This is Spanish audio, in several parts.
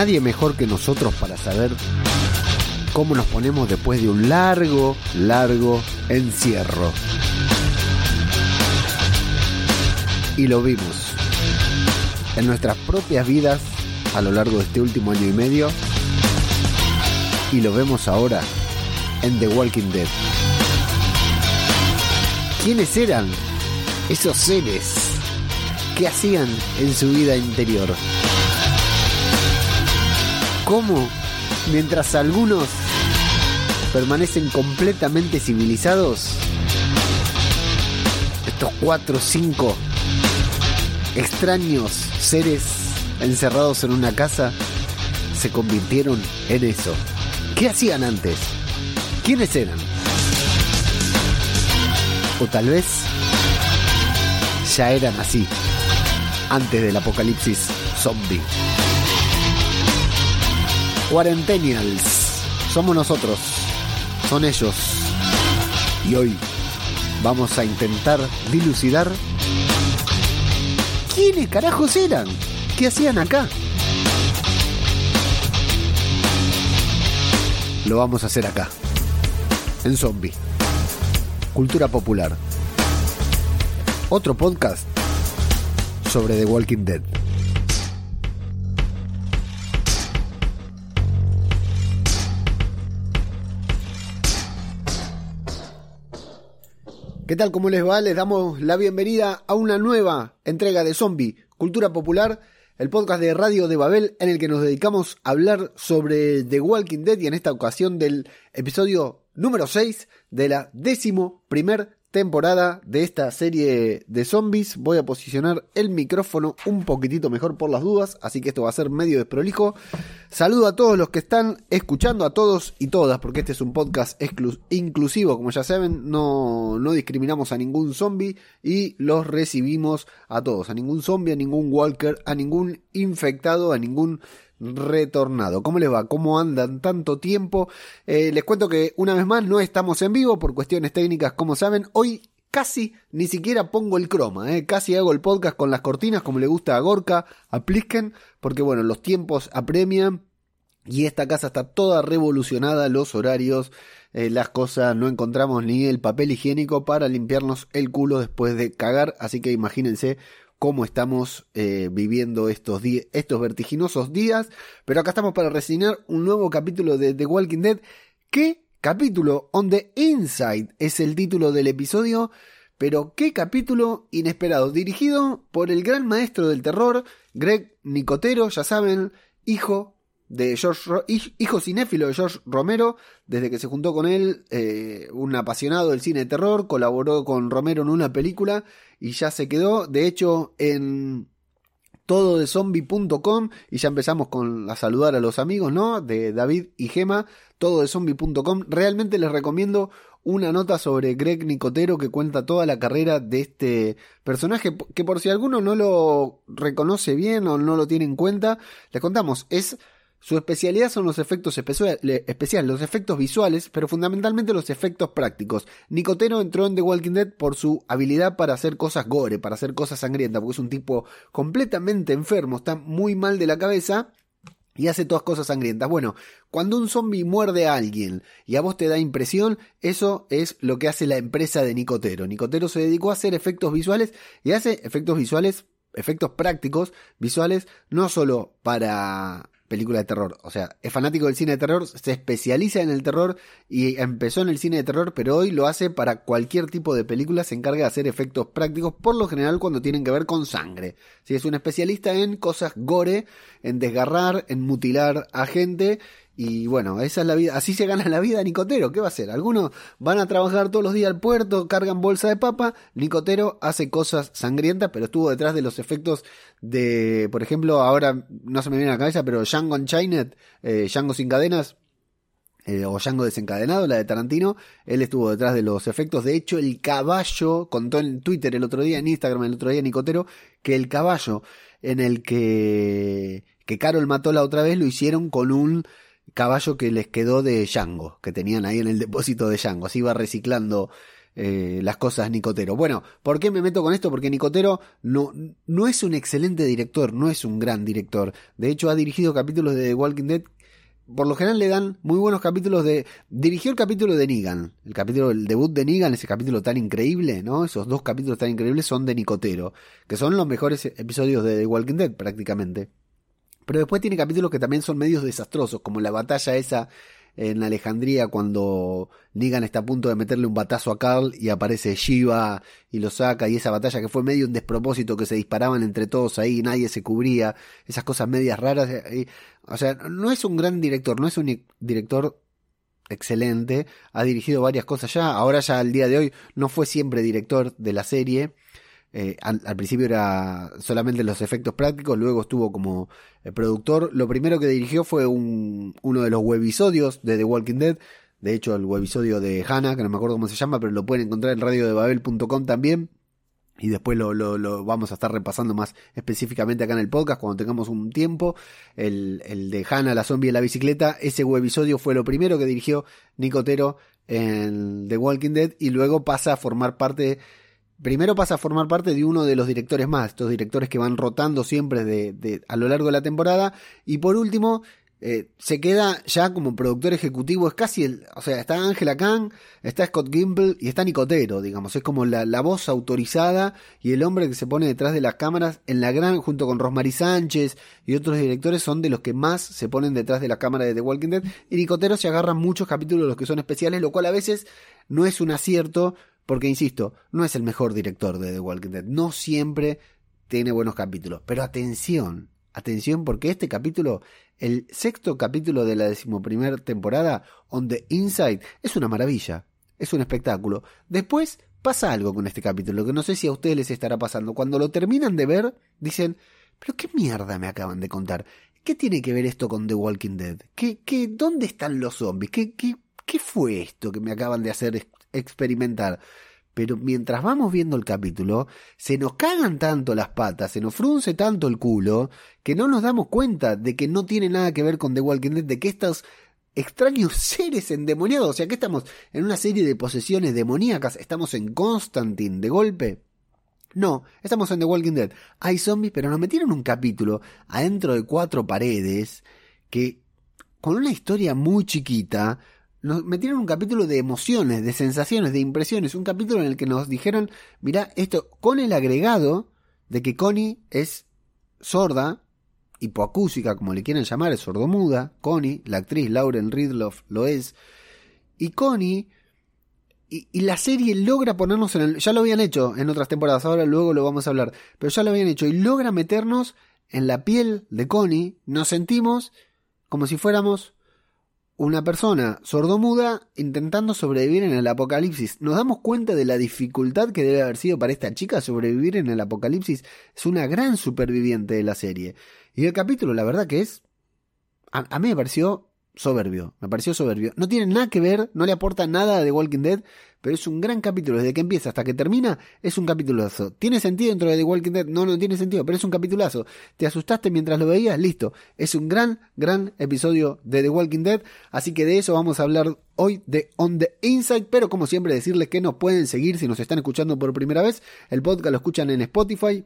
nadie mejor que nosotros para saber cómo nos ponemos después de un largo, largo encierro. Y lo vimos en nuestras propias vidas a lo largo de este último año y medio. Y lo vemos ahora en The Walking Dead. ¿Quiénes eran esos seres? ¿Qué hacían en su vida interior? ¿Cómo, mientras algunos permanecen completamente civilizados, estos cuatro o cinco extraños seres encerrados en una casa se convirtieron en eso? ¿Qué hacían antes? ¿Quiénes eran? O tal vez ya eran así, antes del apocalipsis zombie. Quarentennials, somos nosotros, son ellos. Y hoy vamos a intentar dilucidar quiénes carajos eran, qué hacían acá. Lo vamos a hacer acá, en Zombie. Cultura popular. Otro podcast sobre The Walking Dead. ¿Qué tal? ¿Cómo les va? Les damos la bienvenida a una nueva entrega de Zombie, Cultura Popular, el podcast de Radio de Babel en el que nos dedicamos a hablar sobre The Walking Dead y en esta ocasión del episodio número 6 de la décimo primer temporada de esta serie de zombies. Voy a posicionar el micrófono un poquitito mejor por las dudas, así que esto va a ser medio desprolijo. Saludo a todos los que están escuchando, a todos y todas, porque este es un podcast inclusivo, como ya saben, no, no discriminamos a ningún zombie y los recibimos a todos, a ningún zombie, a ningún walker, a ningún infectado, a ningún retornado. ¿Cómo les va? ¿Cómo andan tanto tiempo? Eh, les cuento que una vez más no estamos en vivo por cuestiones técnicas, como saben. Hoy casi ni siquiera pongo el croma, eh. casi hago el podcast con las cortinas como le gusta a Gorka, a Plisken, porque bueno, los tiempos apremian y esta casa está toda revolucionada, los horarios, eh, las cosas, no encontramos ni el papel higiénico para limpiarnos el culo después de cagar, así que imagínense cómo estamos eh, viviendo estos, estos vertiginosos días. Pero acá estamos para reseñar un nuevo capítulo de The Walking Dead. ¿Qué capítulo? On the Inside es el título del episodio. Pero qué capítulo inesperado, dirigido por el gran maestro del terror, Greg Nicotero, ya saben, hijo de George, hijo cinéfilo de George Romero, desde que se juntó con él, eh, un apasionado del cine de terror, colaboró con Romero en una película y ya se quedó. De hecho, en todo y ya empezamos con a saludar a los amigos, ¿no? De David y Gema, todo. Realmente les recomiendo una nota sobre Greg Nicotero que cuenta toda la carrera de este personaje, que por si alguno no lo reconoce bien o no lo tiene en cuenta, les contamos, es su especialidad son los efectos especiales, los efectos visuales, pero fundamentalmente los efectos prácticos. Nicotero entró en The Walking Dead por su habilidad para hacer cosas gore, para hacer cosas sangrientas, porque es un tipo completamente enfermo, está muy mal de la cabeza y hace todas cosas sangrientas. Bueno, cuando un zombie muerde a alguien y a vos te da impresión, eso es lo que hace la empresa de Nicotero. Nicotero se dedicó a hacer efectos visuales y hace efectos visuales, efectos prácticos, visuales, no solo para película de terror. O sea, es fanático del cine de terror, se especializa en el terror y empezó en el cine de terror, pero hoy lo hace para cualquier tipo de película, se encarga de hacer efectos prácticos, por lo general cuando tienen que ver con sangre. Si es un especialista en cosas gore, en desgarrar, en mutilar a gente y bueno, esa es la vida, así se gana la vida Nicotero, ¿qué va a hacer? Algunos van a trabajar todos los días al puerto, cargan bolsa de papa, Nicotero hace cosas sangrientas, pero estuvo detrás de los efectos de, por ejemplo, ahora no se me viene a la cabeza, pero Django Unchained, eh, Django sin cadenas, eh, o Django desencadenado, la de Tarantino, él estuvo detrás de los efectos. De hecho, el caballo, contó en Twitter el otro día, en Instagram el otro día, Nicotero, que el caballo en el que, que Carol mató la otra vez lo hicieron con un caballo que les quedó de Django, que tenían ahí en el depósito de Django. Así iba reciclando eh, las cosas Nicotero. Bueno, ¿por qué me meto con esto? Porque Nicotero no, no es un excelente director, no es un gran director. De hecho, ha dirigido capítulos de The Walking Dead por lo general le dan muy buenos capítulos de... Dirigió el capítulo de Negan, el capítulo, el debut de Negan, ese capítulo tan increíble, ¿no? Esos dos capítulos tan increíbles son de Nicotero, que son los mejores episodios de The Walking Dead prácticamente. Pero después tiene capítulos que también son medios desastrosos, como la batalla esa en Alejandría cuando Negan está a punto de meterle un batazo a Carl y aparece Shiva y lo saca y esa batalla que fue medio un despropósito que se disparaban entre todos ahí, nadie se cubría, esas cosas medias raras. Eh, o sea, no es un gran director, no es un director excelente, ha dirigido varias cosas ya, ahora ya al día de hoy no fue siempre director de la serie, eh, al, principio era solamente los efectos prácticos, luego estuvo como eh, productor. Lo primero que dirigió fue un, uno de los webisodios de The Walking Dead. De hecho, el webisodio de Hannah, que no me acuerdo cómo se llama, pero lo pueden encontrar en radiodebabel.com también. Y después lo, lo, vamos a estar repasando más específicamente acá en el podcast cuando tengamos un tiempo. El, el de Hannah, la zombie en la bicicleta. Ese webisodio fue lo primero que dirigió Nicotero en The Walking Dead. Y luego pasa a formar parte primero pasa a formar parte de uno de los directores más, estos directores que van rotando siempre de, a lo largo de la temporada. Y por último, eh, se queda ya como productor ejecutivo, es casi el, o sea, está Angela Kang, está Scott Gimple y está Nicotero, digamos, es como la, voz autorizada y el hombre que se pone detrás de las cámaras en la gran, junto con Rosmarie Sánchez y otros directores, son de los que más se ponen detrás de la cámara de The Walking Dead. Y Nicotero se agarra muchos capítulos de los que son especiales, lo cual a veces no es un acierto, porque, insisto, no es el mejor director de The Walking Dead. No siempre tiene buenos capítulos. Pero atención, atención, porque este capítulo, el sexto capítulo de la decimoprimera temporada, On the Inside, es una maravilla. Es un espectáculo. Después pasa algo con este capítulo, que no sé si a ustedes les estará pasando. Cuando lo terminan de ver, dicen, pero qué mierda me acaban de contar. ¿Qué tiene que ver esto con The Walking Dead? ¿Qué, qué, ¿Dónde están los zombies? ¿Qué, qué, ¿Qué fue esto que me acaban de hacer experimentar. Pero mientras vamos viendo el capítulo, se nos cagan tanto las patas, se nos frunce tanto el culo, que no nos damos cuenta de que no tiene nada que ver con The Walking Dead, de que estos extraños seres endemoniados, o sea que estamos en una serie de posesiones demoníacas, estamos en Constantine de golpe. No, estamos en The Walking Dead. Hay zombies, pero nos metieron un capítulo adentro de cuatro paredes que con una historia muy chiquita nos metieron un capítulo de emociones, de sensaciones, de impresiones, un capítulo en el que nos dijeron, mira, esto con el agregado de que Connie es sorda, hipoacúsica, como le quieran llamar, es sordomuda, Connie, la actriz Lauren Ridloff lo es, y Connie, y, y, la serie logra ponernos en el, ya lo habían hecho en otras temporadas, ahora luego lo vamos a hablar, pero ya lo habían hecho, y logra meternos en la piel de Connie, nos sentimos como si fuéramos una persona sordomuda intentando sobrevivir en el apocalipsis. Nos damos cuenta de la dificultad que debe haber sido para esta chica sobrevivir en el apocalipsis. Es una gran superviviente de la serie. Y el capítulo, la verdad que es... A, mí me pareció soberbio, me pareció soberbio. No tiene nada que ver, no le aporta nada de Walking Dead, pero es un gran capítulo. Desde que empieza hasta que termina, es un capitulazo. ¿Tiene sentido dentro de The Walking Dead? No, no tiene sentido, pero es un capitulazo. ¿Te asustaste mientras lo veías? Listo. Es un gran, gran episodio de The Walking Dead. Así que de eso vamos a hablar hoy de On the Inside. Pero como siempre, decirles que nos pueden seguir si nos están escuchando por primera vez. El podcast lo escuchan en Spotify.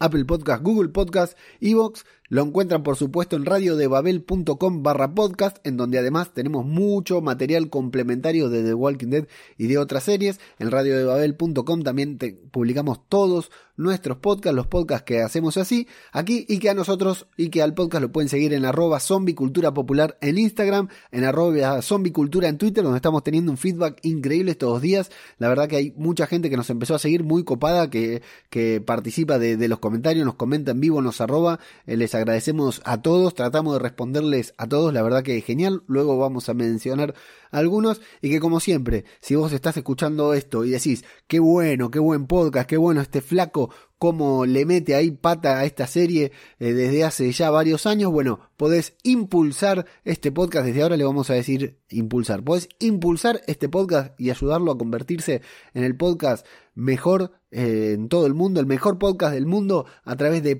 Apple Podcast, Google Podcast, Evox, lo encuentran por supuesto en radiodebabel.com barra podcast, en donde además tenemos mucho material complementario de The Walking Dead y de otras series. En radiodebabel.com también publicamos todos nuestros podcasts, los podcasts que hacemos así, aquí y que a nosotros y que al podcast lo pueden seguir en arroba zombicultura popular en Instagram, en arroba zombicultura en Twitter, donde estamos teniendo un feedback increíble estos días. La verdad que hay mucha gente que nos empezó a seguir muy copada, que, que participa de, de los comentarios, nos comenta en vivo, nos arroba, les agradecemos a todos, tratamos de responderles a todos, la verdad que es genial, luego vamos a mencionar algunos y que como siempre, si vos estás escuchando esto y decís, qué bueno, qué buen podcast, qué bueno este flaco, cómo le mete ahí pata a esta serie eh, desde hace ya varios años, bueno, podés impulsar este podcast, desde ahora le vamos a decir impulsar, podés impulsar este podcast y ayudarlo a convertirse en el podcast mejor eh, en todo el mundo, el mejor podcast del mundo a través de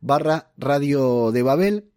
barra radio de Babel.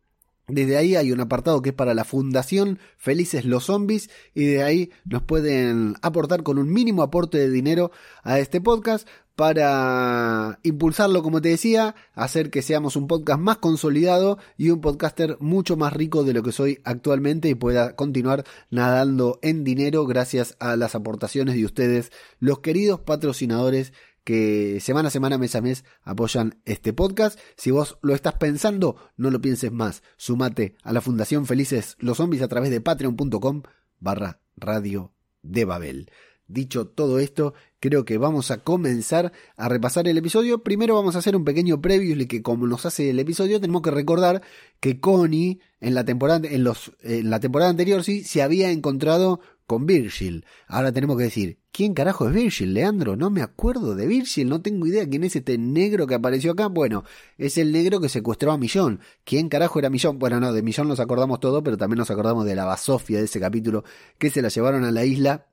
Desde ahí hay un apartado que es para la Fundación Felices los Zombies y de ahí nos pueden aportar con un mínimo aporte de dinero a este podcast para impulsarlo, como te decía, hacer que seamos un podcast más consolidado y un podcaster mucho más rico de lo que soy actualmente y pueda continuar nadando en dinero gracias a las aportaciones de ustedes, los queridos patrocinadores que semana a semana, mes a mes apoyan este podcast. Si vos lo estás pensando, no lo pienses más. Sumate a la Fundación Felices los Zombies a través de patreon.com barra radio de Babel. Dicho todo esto, creo que vamos a comenzar a repasar el episodio. Primero vamos a hacer un pequeño preview que como nos hace el episodio, tenemos que recordar que Connie en la temporada, en los, en la temporada anterior sí, se había encontrado con Virgil. Ahora tenemos que decir, ¿quién carajo es Virgil, Leandro? No me acuerdo de Virgil, no tengo idea quién es este negro que apareció acá. Bueno, es el negro que secuestró a Millón. ¿Quién carajo era Millón? Bueno, no, de Millón nos acordamos todo, pero también nos acordamos de la basofia de ese capítulo que se la llevaron a la isla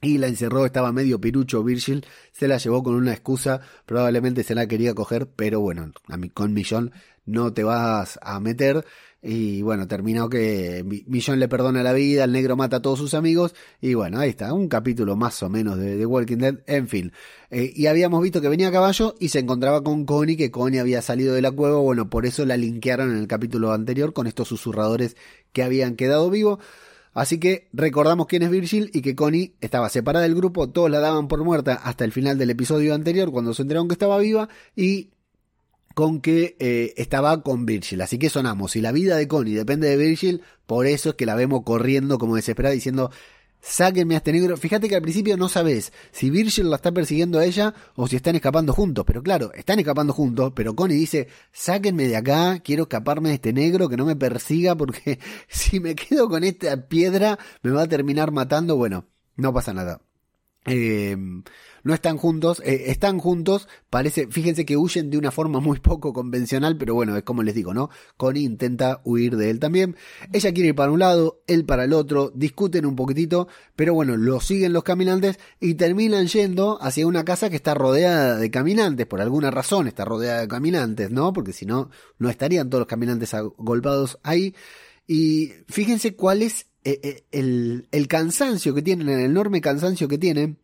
y la encerró, estaba medio pirucho Virgil, se la llevó con una excusa, probablemente se la quería coger, pero bueno, a con Millón no te vas a meter. Y bueno, terminó que Millón le perdona la vida, el negro mata a todos sus amigos. Y bueno, ahí está, un capítulo más o menos de, Walking Dead. En fin. Eh, y habíamos visto que venía a caballo y se encontraba con Connie, que Connie había salido de la cueva. Bueno, por eso la linkearon en el capítulo anterior con estos susurradores que habían quedado vivos. Así que recordamos quién es Virgil y que Connie estaba separada del grupo, todos la daban por muerta hasta el final del episodio anterior cuando se enteraron que estaba viva y con que eh, estaba con Virgil. Así que sonamos. Si la vida de Connie depende de Virgil, por eso es que la vemos corriendo como desesperada diciendo, sáquenme a este negro. Fíjate que al principio no sabes si Virgil la está persiguiendo a ella o si están escapando juntos. Pero claro, están escapando juntos, pero Connie dice, sáquenme de acá, quiero escaparme de este negro, que no me persiga porque si me quedo con esta piedra me va a terminar matando. Bueno, no pasa nada. Eh, no están juntos, eh, están juntos, parece, fíjense que huyen de una forma muy poco convencional, pero bueno, es como les digo, ¿no? Connie intenta huir de él también. Ella quiere ir para un lado, él para el otro, discuten un poquitito, pero bueno, lo siguen los caminantes y terminan yendo hacia una casa que está rodeada de caminantes, por alguna razón está rodeada de caminantes, ¿no? Porque si no, no estarían todos los caminantes agolpados ahí. Y fíjense cuál es eh, eh, el, el cansancio que tienen, el enorme cansancio que tienen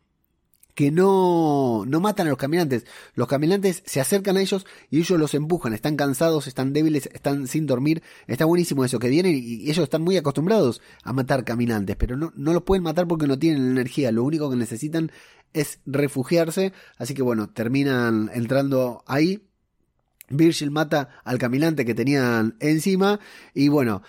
que no, no matan a los caminantes. Los caminantes se acercan a ellos y ellos los empujan. Están cansados, están débiles, están sin dormir. Está buenísimo eso, que vienen y ellos están muy acostumbrados a matar caminantes, pero no, no los pueden matar porque no tienen energía. Lo único que necesitan es refugiarse. Así que bueno, terminan entrando ahí. Virgil mata al caminante que tenían encima y bueno,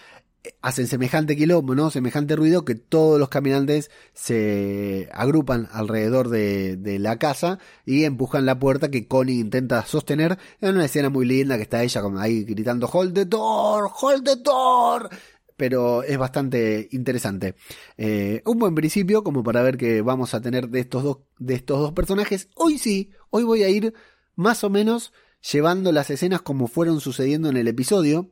hacen semejante quilombo, ¿no? Semejante ruido que todos los caminantes se agrupan alrededor de, la casa y empujan la puerta que Connie intenta sostener en una escena muy linda que está ella ahí gritando Hold the door, hold the door. Pero es bastante interesante. Eh, un buen principio como para ver que vamos a tener de estos dos, de estos dos personajes. Hoy sí, hoy voy a ir más o menos llevando las escenas como fueron sucediendo en el episodio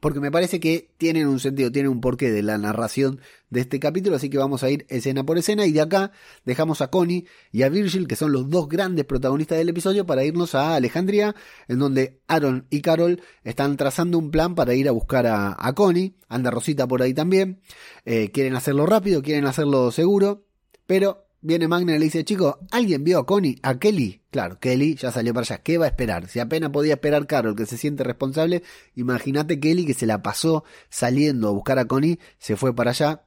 porque me parece que tienen un sentido, tienen un porqué de la narración de este capítulo, así que vamos a ir escena por escena y de acá dejamos a Connie y a Virgil, que son los dos grandes protagonistas del episodio, para irnos a Alejandría, en donde Aaron y Carol están trazando un plan para ir a buscar a, Connie, anda Rosita por ahí también, eh, quieren hacerlo rápido, quieren hacerlo seguro, pero Viene Magna y le dice, chicos, ¿alguien vio a Connie? ¿A Kelly? Claro, Kelly ya salió para allá. ¿Qué va a esperar? Si apenas podía esperar Carol, que se siente responsable, imagínate Kelly que se la pasó saliendo a buscar a Connie, se fue para allá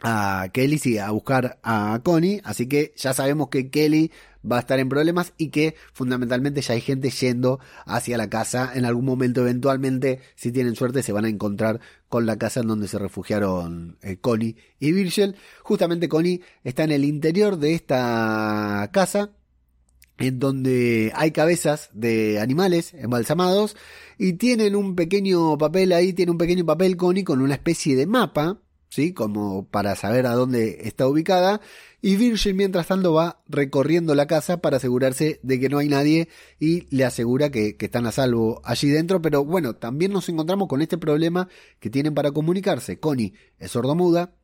a Kelly, sí, a buscar a Connie, así que ya sabemos que Kelly va a estar en problemas y que fundamentalmente ya hay gente yendo hacia la casa. En algún momento, eventualmente, si tienen suerte, se van a encontrar con la casa en donde se refugiaron eh, Connie y Virgil. Justamente Connie está en el interior de esta casa en donde hay cabezas de animales embalsamados y tienen un pequeño papel ahí, tiene un pequeño papel Connie con una especie de mapa, ¿sí? Como para saber a dónde está ubicada y Virgil mientras tanto va recorriendo la casa para asegurarse de que no hay nadie y le asegura que, están a salvo allí dentro, pero bueno, también nos encontramos con este problema que tienen para comunicarse. Connie es sordomuda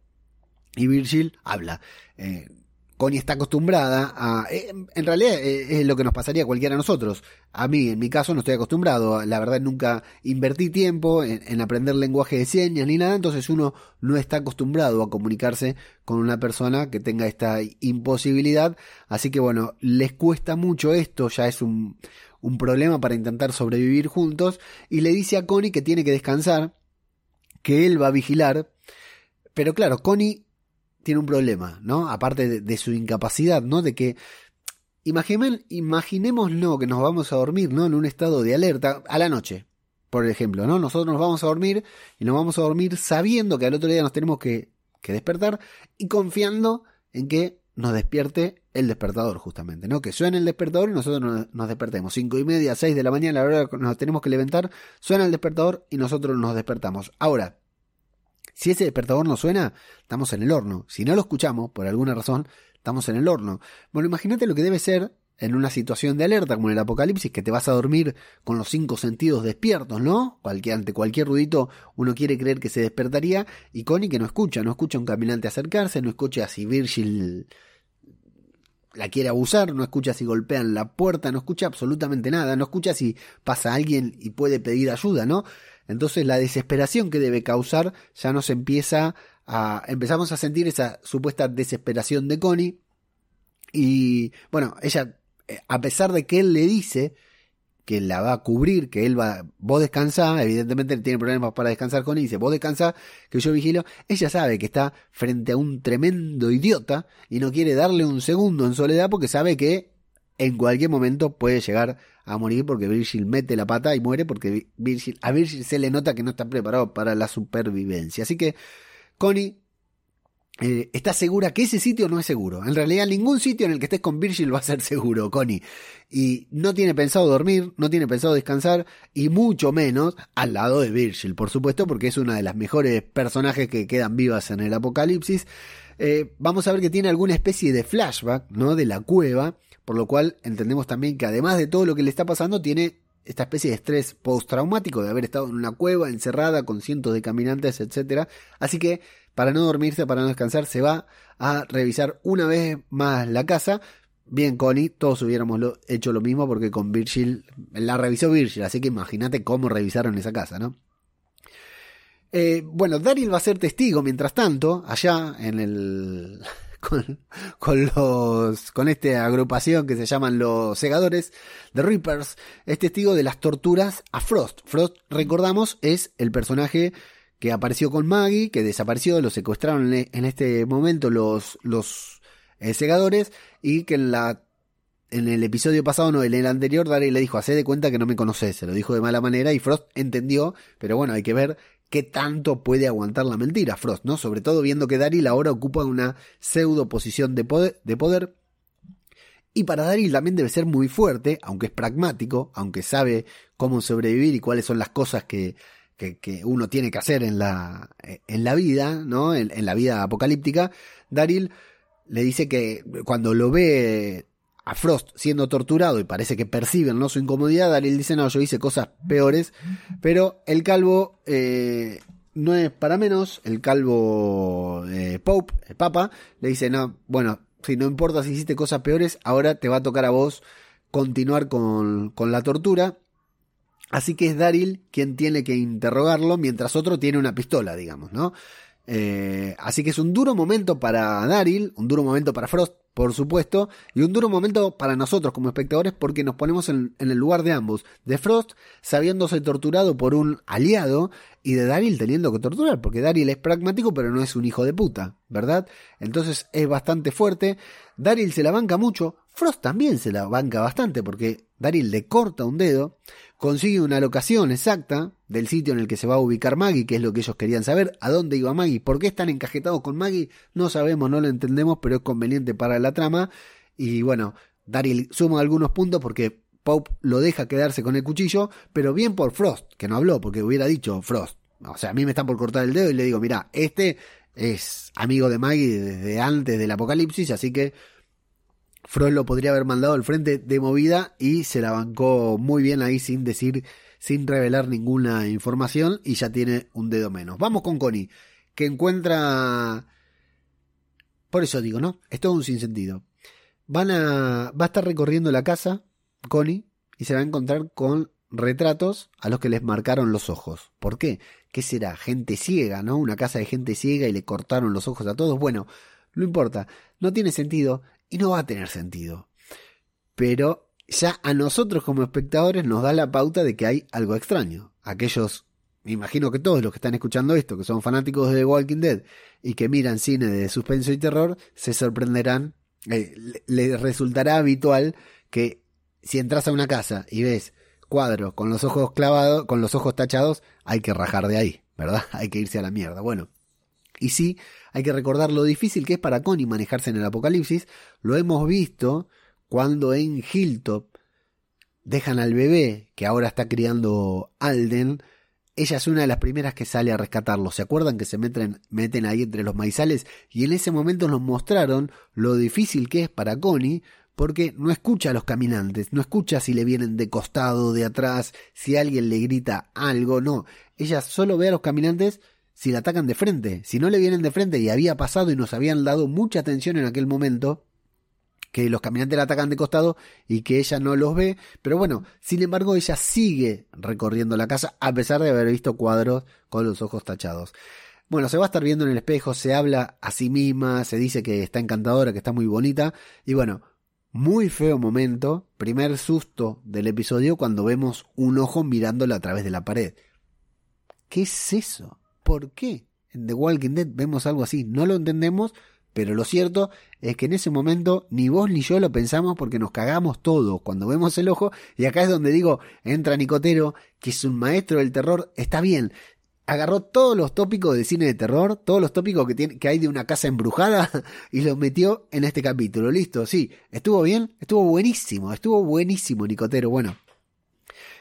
y Virgil habla. Eh, Connie está acostumbrada a... Eh, en realidad eh, es lo que nos pasaría a cualquiera de nosotros. A mí, en mi caso, no estoy acostumbrado. La verdad, nunca invertí tiempo en, aprender lenguaje de señas ni nada. Entonces uno no está acostumbrado a comunicarse con una persona que tenga esta imposibilidad. Así que bueno, les cuesta mucho esto. Ya es un, un problema para intentar sobrevivir juntos. Y le dice a Connie que tiene que descansar. Que él va a vigilar. Pero claro, Connie tiene un problema, ¿no? Aparte de, su incapacidad, ¿no? De que imaginémoslo que nos vamos a dormir, ¿no? En un estado de alerta a la noche, por ejemplo, ¿no? Nosotros nos vamos a dormir y nos vamos a dormir sabiendo que al otro día nos tenemos que, despertar y confiando en que nos despierte el despertador, justamente, ¿no? Que suene el despertador y nosotros nos, despertemos. Cinco y media, seis de la mañana, a la hora que nos tenemos que levantar, suena el despertador y nosotros nos despertamos. Ahora, si ese despertador no suena, estamos en el horno. Si no lo escuchamos, por alguna razón, estamos en el horno. Bueno, imagínate lo que debe ser en una situación de alerta como en el apocalipsis, que te vas a dormir con los cinco sentidos despiertos, ¿no? Cualquier, ante cualquier ruidito uno quiere creer que se despertaría, y Connie que no escucha, no escucha a un caminante acercarse, no escucha si Virgil la quiere abusar, no escucha si golpean la puerta, no escucha absolutamente nada, no escucha si pasa alguien y puede pedir ayuda, ¿no? Entonces la desesperación que debe causar ya nos empieza a... empezamos a sentir esa supuesta desesperación de Connie. Y bueno, ella, eh, a pesar de que él le dice que la va a cubrir, que él va, vos descansa, evidentemente tiene problemas para descansar con él, dice, vos descansa, que yo vigilo, ella sabe que está frente a un tremendo idiota y no quiere darle un segundo en soledad porque sabe que en cualquier momento puede llegar a morir porque Virgil mete la pata y muere porque Virgil, a Virgil se le nota que no está preparado para la supervivencia. Así que Connie eh, está segura que ese sitio no es seguro. En realidad ningún sitio en el que estés con Virgil va a ser seguro, Connie. Y no tiene pensado dormir, no tiene pensado descansar y mucho menos al lado de Virgil, por supuesto, porque es una de las mejores personajes que quedan vivas en el apocalipsis. Eh, vamos a ver que tiene alguna especie de flashback, ¿no? De la cueva por lo cual entendemos también que además de todo lo que le está pasando, tiene esta especie de estrés postraumático de haber estado en una cueva encerrada con cientos de caminantes, etc. Así que para no dormirse, para no descansar, se va a revisar una vez más la casa. Bien, Connie, todos hubiéramos hecho lo mismo porque con Virgil, la revisó Virgil, así que imagínate cómo revisaron esa casa, ¿no? Eh, bueno, Daryl va a ser testigo mientras tanto, allá en el, con, los, con esta agrupación que se llaman los segadores, de Reapers, es testigo de las torturas a Frost. Frost, recordamos, es el personaje que apareció con Maggie, que desapareció, lo secuestraron en este momento los, los eh, segadores y que en la en el episodio pasado, no, en el anterior, Daryl le dijo, hace de cuenta que no me conoces, se lo dijo de mala manera y Frost entendió, pero bueno, hay que ver qué tanto puede aguantar la mentira Frost, ¿no? Sobre todo viendo que Daryl ahora ocupa una pseudo posición de poder, de poder. Y para Daryl también debe ser muy fuerte, aunque es pragmático, aunque sabe cómo sobrevivir y cuáles son las cosas que, que, uno tiene que hacer en la, en la vida, ¿no? En, en la vida apocalíptica. Daryl le dice que cuando lo ve a Frost siendo torturado y parece que perciben ¿no? su incomodidad, Daryl dice, no, yo hice cosas peores, pero el calvo eh, no es para menos, el calvo eh, Pope, el Papa, le dice, no, bueno, si no importa si hiciste cosas peores, ahora te va a tocar a vos continuar con, con la tortura. Así que es Daryl quien tiene que interrogarlo mientras otro tiene una pistola, digamos, ¿no? Eh, así que es un duro momento para Daryl, un duro momento para Frost, por supuesto, y un duro momento para nosotros como espectadores porque nos ponemos en, el lugar de ambos, de Frost sabiéndose torturado por un aliado y de Daryl teniendo que torturar, porque Daryl es pragmático pero no es un hijo de puta, ¿verdad? Entonces es bastante fuerte, Daryl se la banca mucho, Frost también se la banca bastante porque Daryl le corta un dedo, consigue una locación exacta del sitio en el que se va a ubicar Maggie, que es lo que ellos querían saber, a dónde iba Maggie, por qué están encajetados con Maggie, no sabemos, no lo entendemos, pero es conveniente para la trama. Y bueno, Daryl suma algunos puntos porque Pope lo deja quedarse con el cuchillo, pero bien por Frost, que no habló, porque hubiera dicho Frost. O sea, a mí me están por cortar el dedo y le digo, mira, este es amigo de Maggie desde antes del apocalipsis, así que Frost lo podría haber mandado al frente de movida y se la bancó muy bien ahí sin decir, sin revelar ninguna información y ya tiene un dedo menos. Vamos con Connie, que encuentra por eso digo, ¿no? Es todo un sinsentido. Van a, va a estar recorriendo la casa, Connie, y se va a encontrar con retratos a los que les marcaron los ojos. ¿Por qué? ¿Qué será? Gente ciega, ¿no? Una casa de gente ciega y le cortaron los ojos a todos. Bueno, no importa, no tiene sentido y no va a tener sentido. Pero ya a nosotros como espectadores nos da la pauta de que hay algo extraño. Aquellos, me imagino que todos los que están escuchando esto, que son fanáticos de The Walking Dead y que miran cine de suspenso y terror, se sorprenderán, eh, les resultará habitual que si entras a una casa y ves cuadros con los ojos clavados, con los ojos tachados, hay que rajar de ahí, ¿verdad? Hay que irse a la mierda. Bueno, y sí, hay que recordar lo difícil que es para Connie manejarse en el apocalipsis. Lo hemos visto cuando en Hilltop dejan al bebé que ahora está criando Alden. Ella es una de las primeras que sale a rescatarlo. ¿Se acuerdan que se meten, meten ahí entre los maizales? Y en ese momento nos mostraron lo difícil que es para Connie porque no escucha a los caminantes, no escucha si le vienen de costado, de atrás, si alguien le grita algo, no. Ella solo ve a los caminantes si la atacan de frente. Si no le vienen de frente y había pasado y nos habían dado mucha atención en aquel momento, que los caminantes la atacan de costado y que ella no los ve, pero bueno, sin embargo ella sigue recorriendo la casa a pesar de haber visto cuadros con los ojos tachados. Bueno, se va a estar viendo en el espejo, se habla a sí misma, se dice que está encantadora, que está muy bonita, y bueno, muy feo momento, primer susto del episodio cuando vemos un ojo mirándola a través de la pared. ¿Qué es eso? ¿Por qué? En The Walking Dead vemos algo así, no lo entendemos, pero lo cierto es que en ese momento ni vos ni yo lo pensamos porque nos cagamos todos cuando vemos el ojo y acá es donde digo, entra Nicotero, que es un maestro del terror, está bien, agarró todos los tópicos de cine de terror, todos los tópicos que, tiene, que hay de una casa embrujada y los metió en este capítulo. Listo, sí, estuvo bien, estuvo buenísimo, estuvo buenísimo Nicotero. Bueno,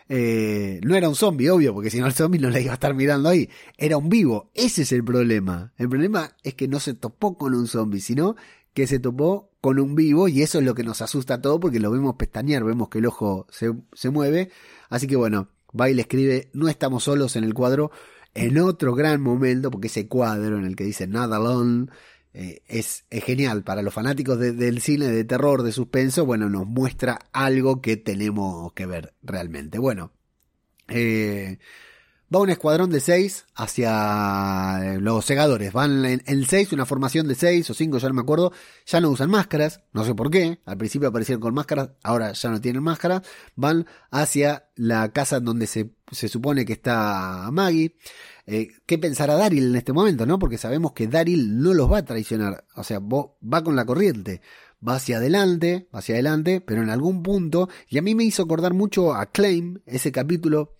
eh, no era un zombie, obvio, porque si no el zombie no la iba a estar mirando ahí. Era un vivo. Ese es el problema. El problema es que no se topó con un zombie, sino que se topó con un vivo y eso es lo que nos asusta a todo porque lo vemos pestañear, vemos que el ojo se, se mueve. Así que bueno, va y le escribe, no estamos solos en el cuadro, en otro gran momento, porque ese cuadro en el que dice Not Alone eh, es, es, genial. Para los fanáticos del cine de terror, de suspenso, bueno, nos muestra algo que tenemos que ver realmente. Bueno, eh, va un escuadrón de seis hacia eh, los segadores. Van en el 6, una formación de seis o cinco, ya no me acuerdo. Ya no usan máscaras, no sé por qué. Al principio aparecieron con máscaras, ahora ya no tienen máscara. Van hacia la casa donde se, se supone que está Maggie. Eh, ¿Qué pensará Daryl en este momento, no? Porque sabemos que Daryl no los va a traicionar. O sea, va con la corriente. Va hacia adelante, va hacia adelante, pero en algún punto, y a mí me hizo acordar mucho a Claim, ese capítulo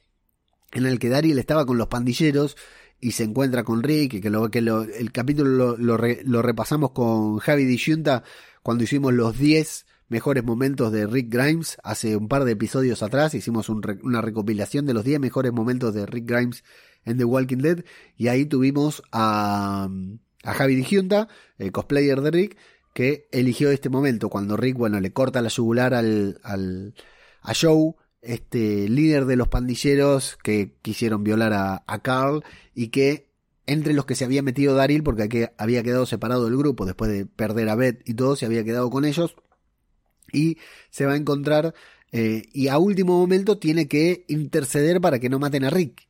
en el que Daryl estaba con los pandilleros y se encuentra con Rick, que, lo, que el capítulo lo, repasamos con Javi Disyunta cuando hicimos los 10 mejores momentos de Rick Grimes hace un par de episodios atrás, hicimos una recopilación de los 10 mejores momentos de Rick Grimes en The Walking Dead. Y ahí tuvimos a, a Javi Dijunta, el cosplayer de Rick, que eligió este momento cuando Rick, bueno, le corta la yugular al, al, a Joe, este líder de los pandilleros que quisieron violar a, Carl y que entre los que se había metido Daryl porque había quedado separado del grupo después de perder a Beth y todo, se había quedado con ellos y se va a encontrar eh, y a último momento tiene que interceder para que no maten a Rick.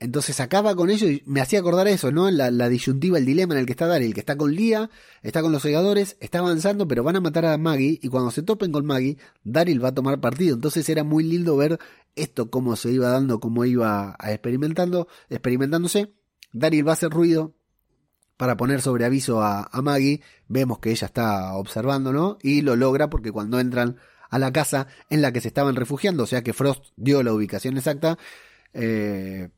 Entonces acaba con ello y me hacía acordar eso, ¿no? La, la, disyuntiva, el dilema en el que está Daryl, que está con Lía, está con los segadores, está avanzando, pero van a matar a Maggie y cuando se topen con Maggie, Daryl va a tomar partido. Entonces era muy lindo ver esto, cómo se iba dando, cómo iba experimentando, experimentándose. Daryl va a hacer ruido para poner sobre aviso a, a Maggie. Vemos que ella está observando, ¿no? Y lo logra porque cuando entran a la casa en la que se estaban refugiando, o sea que Frost dio la ubicación exacta, eh,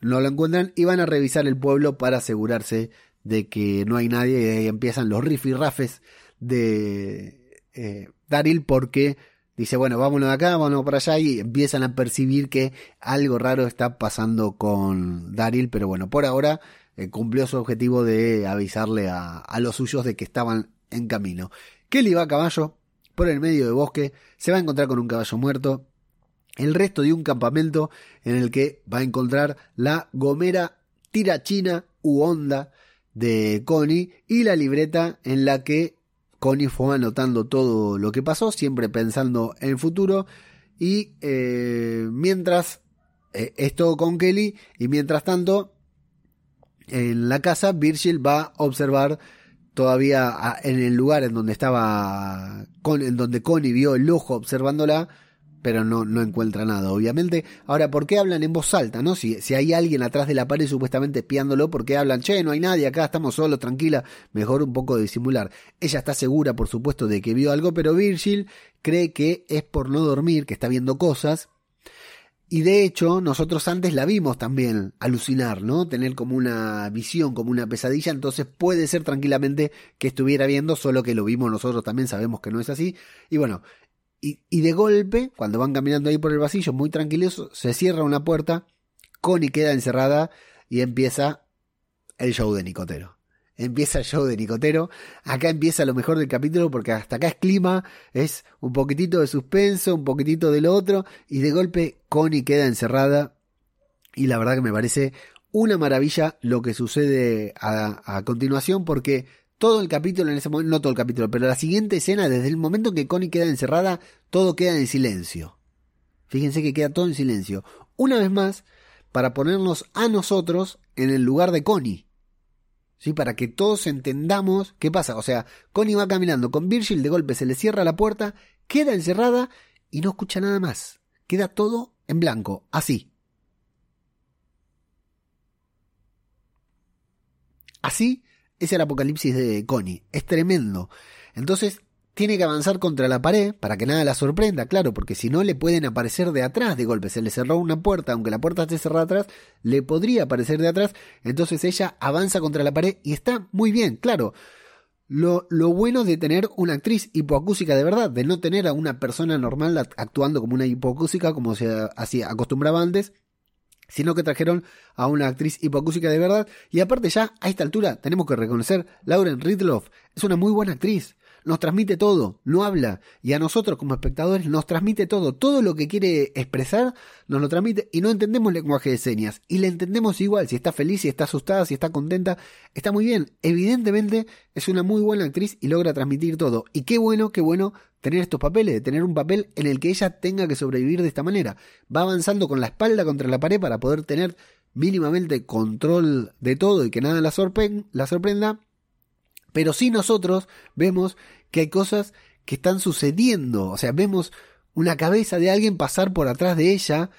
no lo encuentran y van a revisar el pueblo para asegurarse de que no hay nadie. Y ahí empiezan los rifirrafes de eh, Daryl porque dice bueno vámonos de acá, vámonos para allá y empiezan a percibir que algo raro está pasando con Daryl. Pero bueno por ahora eh, cumplió su objetivo de avisarle a, a los suyos de que estaban en camino. Kelly va a caballo por el medio del bosque, se va a encontrar con un caballo muerto, el resto de un campamento en el que va a encontrar la gomera tirachina u onda de Connie y la libreta en la que Connie fue anotando todo lo que pasó, siempre pensando en el futuro. Y eh, mientras eh, esto con Kelly y mientras tanto en la casa Virgil va a observar todavía en el lugar en donde estaba en donde Connie vio el ojo observándola pero no, no encuentra nada, obviamente. Ahora, ¿por qué hablan en voz alta, no? Si, si hay alguien atrás de la pared supuestamente espiándolo, ¿por qué hablan? Che, no hay nadie acá, estamos solos, tranquila. Mejor un poco disimular. Ella está segura, por supuesto, de que vio algo, pero Virgil cree que es por no dormir, que está viendo cosas. Y de hecho, nosotros antes la vimos también alucinar, ¿no? Tener como una visión, como una pesadilla, entonces puede ser tranquilamente que estuviera viendo, solo que lo vimos nosotros también, sabemos que no es así. Y bueno, y, de golpe, cuando van caminando ahí por el pasillo, muy tranquilos, se cierra una puerta, Connie queda encerrada y empieza el show de Nicotero. Empieza el show de Nicotero. Acá empieza lo mejor del capítulo porque hasta acá es clima, es un poquitito de suspenso, un poquitito de lo otro, y de golpe Connie queda encerrada. Y la verdad que me parece una maravilla lo que sucede a continuación porque todo el capítulo en ese momento, no todo el capítulo, pero la siguiente escena, desde el momento que Connie queda encerrada, todo queda en silencio. Fíjense que queda todo en silencio. Una vez más, para ponernos a nosotros en el lugar de Connie. ¿Sí? Para que todos entendamos qué pasa. O sea, Connie va caminando con Virgil, de golpe se le cierra la puerta, queda encerrada y no escucha nada más. Queda todo en blanco, así. Así es el apocalipsis de Connie. Es tremendo. Entonces, tiene que avanzar contra la pared para que nada la sorprenda, claro, porque si no le pueden aparecer de atrás de golpe. Se le cerró una puerta, aunque la puerta esté cerrada atrás, le podría aparecer de atrás. Entonces ella avanza contra la pared y está muy bien, claro. Lo, bueno de tener una actriz hipoacúsica de verdad, de no tener a una persona normal actuando como una hipoacúsica como se acostumbraba antes, sino que trajeron a una actriz hipocúsica de verdad. Y aparte ya, a esta altura, tenemos que reconocer, Lauren Ridloff es una muy buena actriz. Nos transmite todo, no habla. Y a nosotros como espectadores nos transmite todo. Todo lo que quiere expresar nos lo transmite y no entendemos lenguaje de señas. Y le entendemos igual, si está feliz, si está asustada, si está contenta. Está muy bien. Evidentemente es una muy buena actriz y logra transmitir todo. Y qué bueno, qué bueno tener estos papeles, tener un papel en el que ella tenga que sobrevivir de esta manera. Va avanzando con la espalda contra la pared para poder tener mínimamente control de todo y que nada la, la sorprenda. Pero si nosotros vemos que hay cosas que están sucediendo. O sea, vemos una cabeza de alguien pasar por atrás de ella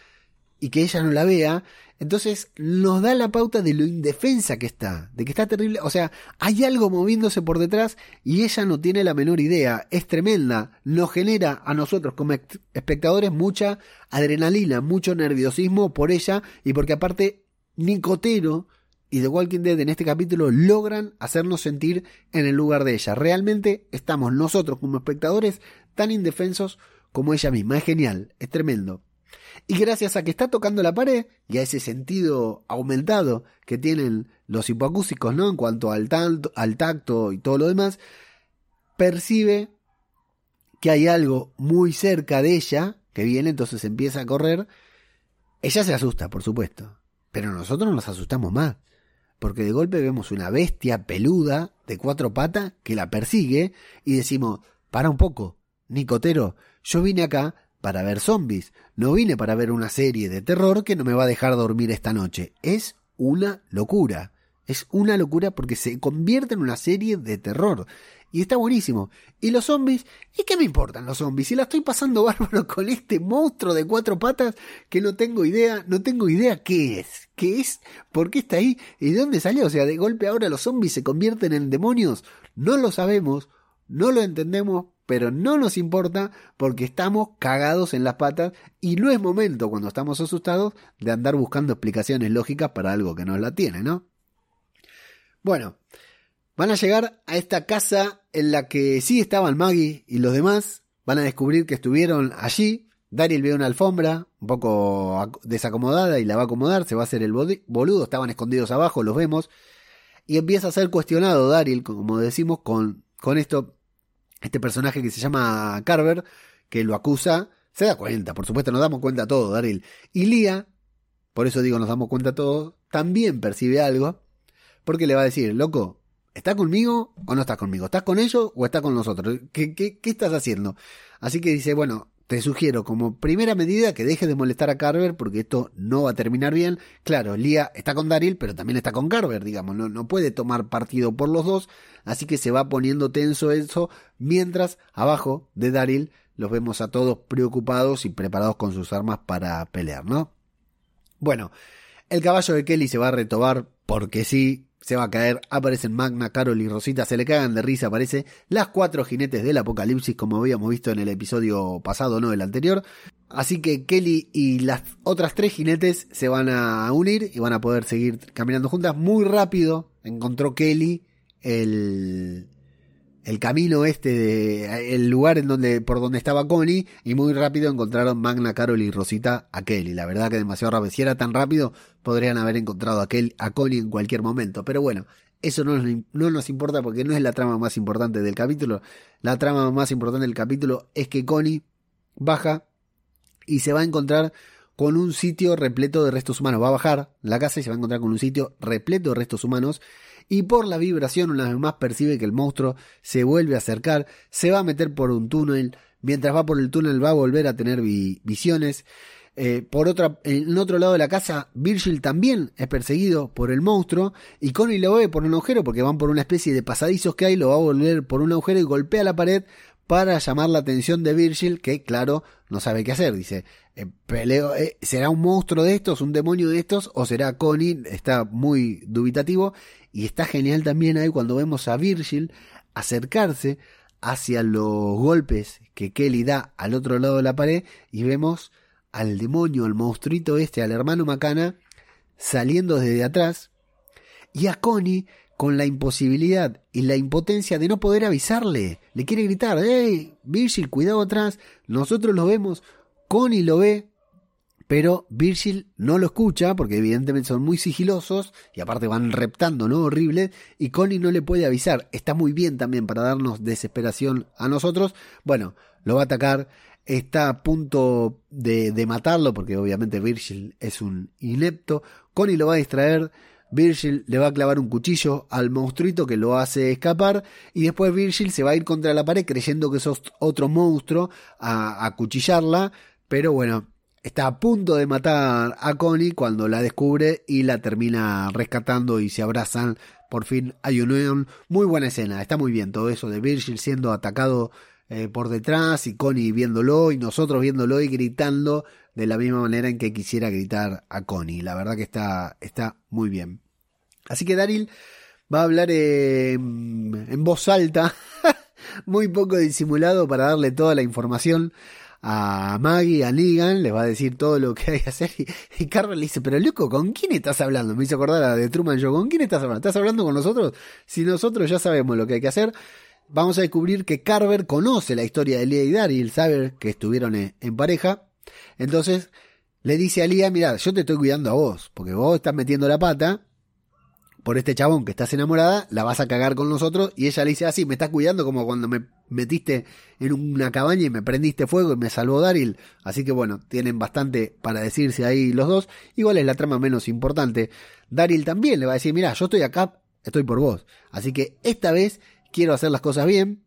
y que ella no la vea. Entonces nos da la pauta de lo indefensa que está, de que está terrible. O sea, hay algo moviéndose por detrás y ella no tiene la menor idea. Es tremenda. Nos genera a nosotros como espectadores mucha adrenalina, mucho nerviosismo por ella y porque aparte Nicotero y The Walking Dead en este capítulo logran hacernos sentir en el lugar de ella. Realmente estamos nosotros como espectadores tan indefensos como ella misma. Es genial, es tremendo. Y gracias a que está tocando la pared y a ese sentido aumentado que tienen los hipoacúsicos, ¿no? En cuanto al, al tacto y todo lo demás, percibe que hay algo muy cerca de ella que viene, entonces empieza a correr. Ella se asusta, por supuesto, pero nosotros nos asustamos más, porque de golpe vemos una bestia peluda de cuatro patas que la persigue y decimos, para un poco, Nicotero, yo vine acá para ver zombies. No vine para ver una serie de terror que no me va a dejar dormir esta noche. Es una locura. Es una locura porque se convierte en una serie de terror. Y está buenísimo. ¿Y los zombies? ¿Y qué me importan los zombies? Si la estoy pasando bárbaro con este monstruo de cuatro patas que no tengo idea, no tengo idea qué es. ¿Qué es? ¿Por qué está ahí? ¿Y de dónde salió? O sea, de golpe ahora los zombies se convierten en demonios. No lo sabemos, no lo entendemos, pero no nos importa porque estamos cagados en las patas y no es momento cuando estamos asustados de andar buscando explicaciones lógicas para algo que no la tiene, ¿no? Bueno, van a llegar a esta casa en la que sí estaban Maggie y los demás, van a descubrir que estuvieron allí, Daryl ve una alfombra un poco desacomodada y la va a acomodar, se va a hacer el boludo, estaban escondidos abajo, los vemos, y empieza a ser cuestionado Daryl, como decimos, con, con esto este personaje que se llama Carver, que lo acusa, se da cuenta, por supuesto, nos damos cuenta todo, Daryl. Y Lía, por eso digo nos damos cuenta todo, también percibe algo, porque le va a decir, loco, ¿estás conmigo o no estás conmigo? ¿Estás con ellos o estás con nosotros? ¿Qué, qué, qué estás haciendo? Así que dice, bueno, te sugiero como primera medida que dejes de molestar a Carver porque esto no va a terminar bien. Claro, Lía está con Daryl, pero también está con Carver, digamos, no, no puede tomar partido por los dos, así que se va poniendo tenso eso, mientras abajo de Daryl los vemos a todos preocupados y preparados con sus armas para pelear, ¿no? Bueno, el caballo de Kelly se va a retobar porque sí, se va a caer, aparecen Magna, Carol y Rosita, se le cagan de risa, aparece las cuatro jinetes del apocalipsis como habíamos visto en el episodio pasado, no el anterior. Así que Kelly y las otras tres jinetes se van a unir y van a poder seguir caminando juntas muy rápido. Encontró Kelly el, el camino este de el lugar en donde por donde estaba Connie y muy rápido encontraron Magna, Carol y Rosita a Kelly. La verdad que demasiado rápido. Si era tan rápido, podrían haber encontrado a, Kelly, a Connie en cualquier momento. Pero bueno, eso no, no nos importa porque no es la trama más importante del capítulo. La trama más importante del capítulo es que Connie baja y se va a encontrar con un sitio repleto de restos humanos. Va a bajar la casa y se va a encontrar con un sitio repleto de restos humanos y por la vibración una vez más percibe que el monstruo se vuelve a acercar, se va a meter por un túnel, mientras va por el túnel va a volver a tener visiones. Eh, por en otro lado de la casa, Virgil también es perseguido por el monstruo y Connie lo ve por un agujero porque van por una especie de pasadizos que hay, lo va a volver por un agujero y golpea la pared para llamar la atención de Virgil, que claro, no sabe qué hacer. Dice, eh, peleo, eh, ¿será un monstruo de estos, un demonio de estos, o será Connie? Está muy dubitativo. Y está genial también ahí cuando vemos a Virgil acercarse hacia los golpes que Kelly da al otro lado de la pared y vemos al demonio, al monstruito este, al hermano Macana, saliendo desde atrás y a Connie con la imposibilidad y la impotencia de no poder avisarle. Le quiere gritar, hey, Virgil, cuidado atrás. Nosotros lo vemos, Connie lo ve, pero Virgil no lo escucha porque evidentemente son muy sigilosos y aparte van reptando, ¿no? Horrible. Y Connie no le puede avisar. Está muy bien también para darnos desesperación a nosotros. Bueno, lo va a atacar. Está a punto de, de matarlo porque obviamente Virgil es un inepto. Connie lo va a distraer. Virgil le va a clavar un cuchillo al monstruito que lo hace escapar y después Virgil se va a ir contra la pared creyendo que sos otro monstruo a, cuchillarla, pero bueno, está a punto de matar a Connie cuando la descubre y la termina rescatando y se abrazan. Por fin hay un muy buena escena, está muy bien todo eso de Virgil siendo atacado eh, por detrás y Connie viéndolo y nosotros viéndolo y gritando de la misma manera en que quisiera gritar a Connie. La verdad que está, está muy bien. Así que Daryl va a hablar en voz alta, muy poco disimulado para darle toda la información a Maggie, a Negan, le va a decir todo lo que hay que hacer. Y, y Carver le dice, pero loco, ¿con quién estás hablando? Me hizo acordar a de Truman Show, ¿con quién estás hablando? ¿Estás hablando con nosotros? Si nosotros ya sabemos lo que hay que hacer, vamos a descubrir que Carver conoce la historia de Lia y Daryl, sabe que estuvieron en, pareja. Entonces le dice a Lia, mira, yo te estoy cuidando a vos, porque vos estás metiendo la pata por este chabón que estás enamorada, la vas a cagar con nosotros. Y ella le dice así, me estás cuidando como cuando me metiste en una cabaña y me prendiste fuego y me salvó Daryl. Así que bueno, tienen bastante para decirse ahí los dos. Igual es la trama menos importante. Daryl también le va a decir, mira, yo estoy acá, estoy por vos. Así que esta vez quiero hacer las cosas bien.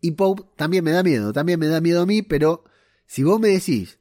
Y Pope también me da miedo, también me da miedo a mí, pero si vos me decís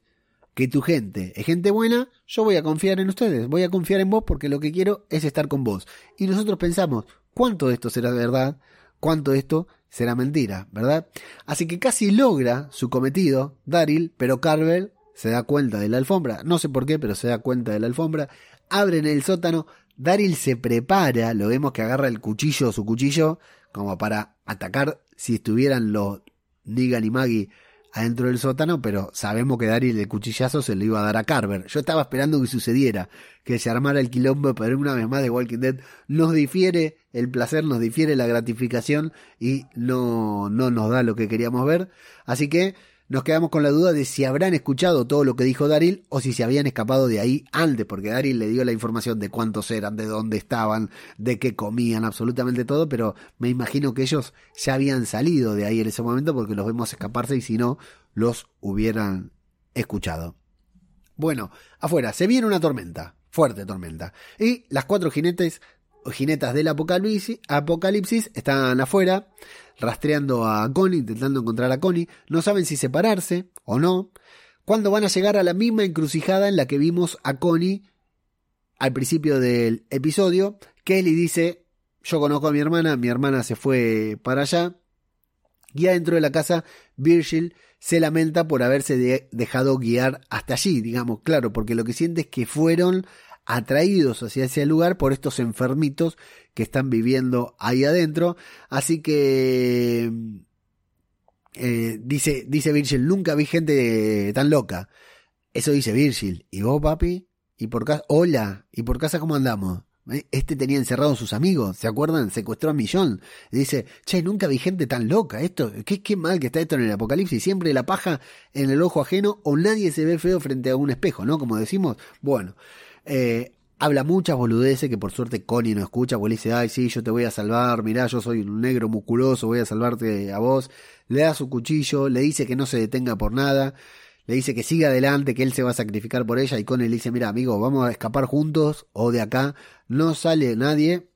que tu gente es gente buena, yo voy a confiar en ustedes, voy a confiar en vos porque lo que quiero es estar con vos. Y nosotros pensamos, ¿cuánto de esto será verdad? ¿Cuánto de esto será mentira? ¿Verdad? Así que casi logra su cometido, Daryl, pero Carvel se da cuenta de la alfombra, no sé por qué, pero se da cuenta de la alfombra, abren el sótano, Daryl se prepara, lo vemos que agarra el cuchillo, su cuchillo, como para atacar si estuvieran los Negan y Maggie adentro del sótano, pero sabemos que Daryl el cuchillazo se lo iba a dar a Carver. Yo estaba esperando que sucediera, que se armara el quilombo, pero una vez más de Walking Dead nos difiere el placer, nos difiere la gratificación y no, no nos da lo que queríamos ver. Así que nos quedamos con la duda de si habrán escuchado todo lo que dijo Daryl o si se habían escapado de ahí antes, porque Daryl le dio la información de cuántos eran, de dónde estaban, de qué comían, absolutamente todo, pero me imagino que ellos ya habían salido de ahí en ese momento porque los vemos escaparse y si no, los hubieran escuchado. Bueno, afuera, se viene una tormenta, fuerte tormenta, y las cuatro jinetes jinetas del apocalipsis, apocalipsis están afuera, rastreando a Connie, intentando encontrar a Connie. No saben si separarse o no. Cuando van a llegar a la misma encrucijada en la que vimos a Connie al principio del episodio, Kelly dice, yo conozco a mi hermana, mi hermana se fue para allá. Y adentro de la casa, Virgil se lamenta por haberse dejado guiar hasta allí, digamos, claro, porque lo que siente es que fueron atraídos hacia ese lugar por estos enfermitos que están viviendo ahí adentro. Así que eh, dice, dice Virgil, nunca vi gente tan loca. Eso dice Virgil. ¿Y vos, papi? ¿Y por casa? Hola. ¿Y por casa cómo andamos? ¿Eh? Este tenía encerrado a sus amigos, ¿se acuerdan? Secuestró a Millón. dice, che, nunca vi gente tan loca. Esto, qué, qué mal que está esto en el apocalipsis. Siempre la paja en el ojo ajeno o nadie se ve feo frente a un espejo, ¿no? Como decimos. Bueno, eh, habla muchas boludeces que por suerte Connie no escucha, porque le dice, ay, sí, yo te voy a salvar, mirá, yo soy un negro musculoso, voy a salvarte a vos. Le da su cuchillo, le dice que no se detenga por nada le dice que siga adelante, que él se va a sacrificar por ella y con él le dice, mira amigo, vamos a escapar juntos o de acá no sale nadie.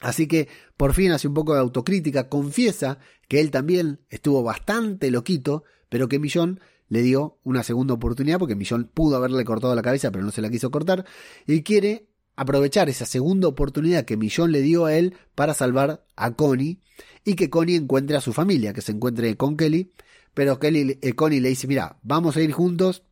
Así que por fin hace un poco de autocrítica, confiesa que él también estuvo bastante loquito, pero que Millón le dio una segunda oportunidad porque Millón pudo haberle cortado la cabeza, pero no se la quiso cortar, y quiere aprovechar esa segunda oportunidad que Millón le dio a él para salvar a Connie y que Connie encuentre a su familia, que se encuentre con Kelly pero Kelly, eh, Connie le dice, mira, vamos a ir juntos.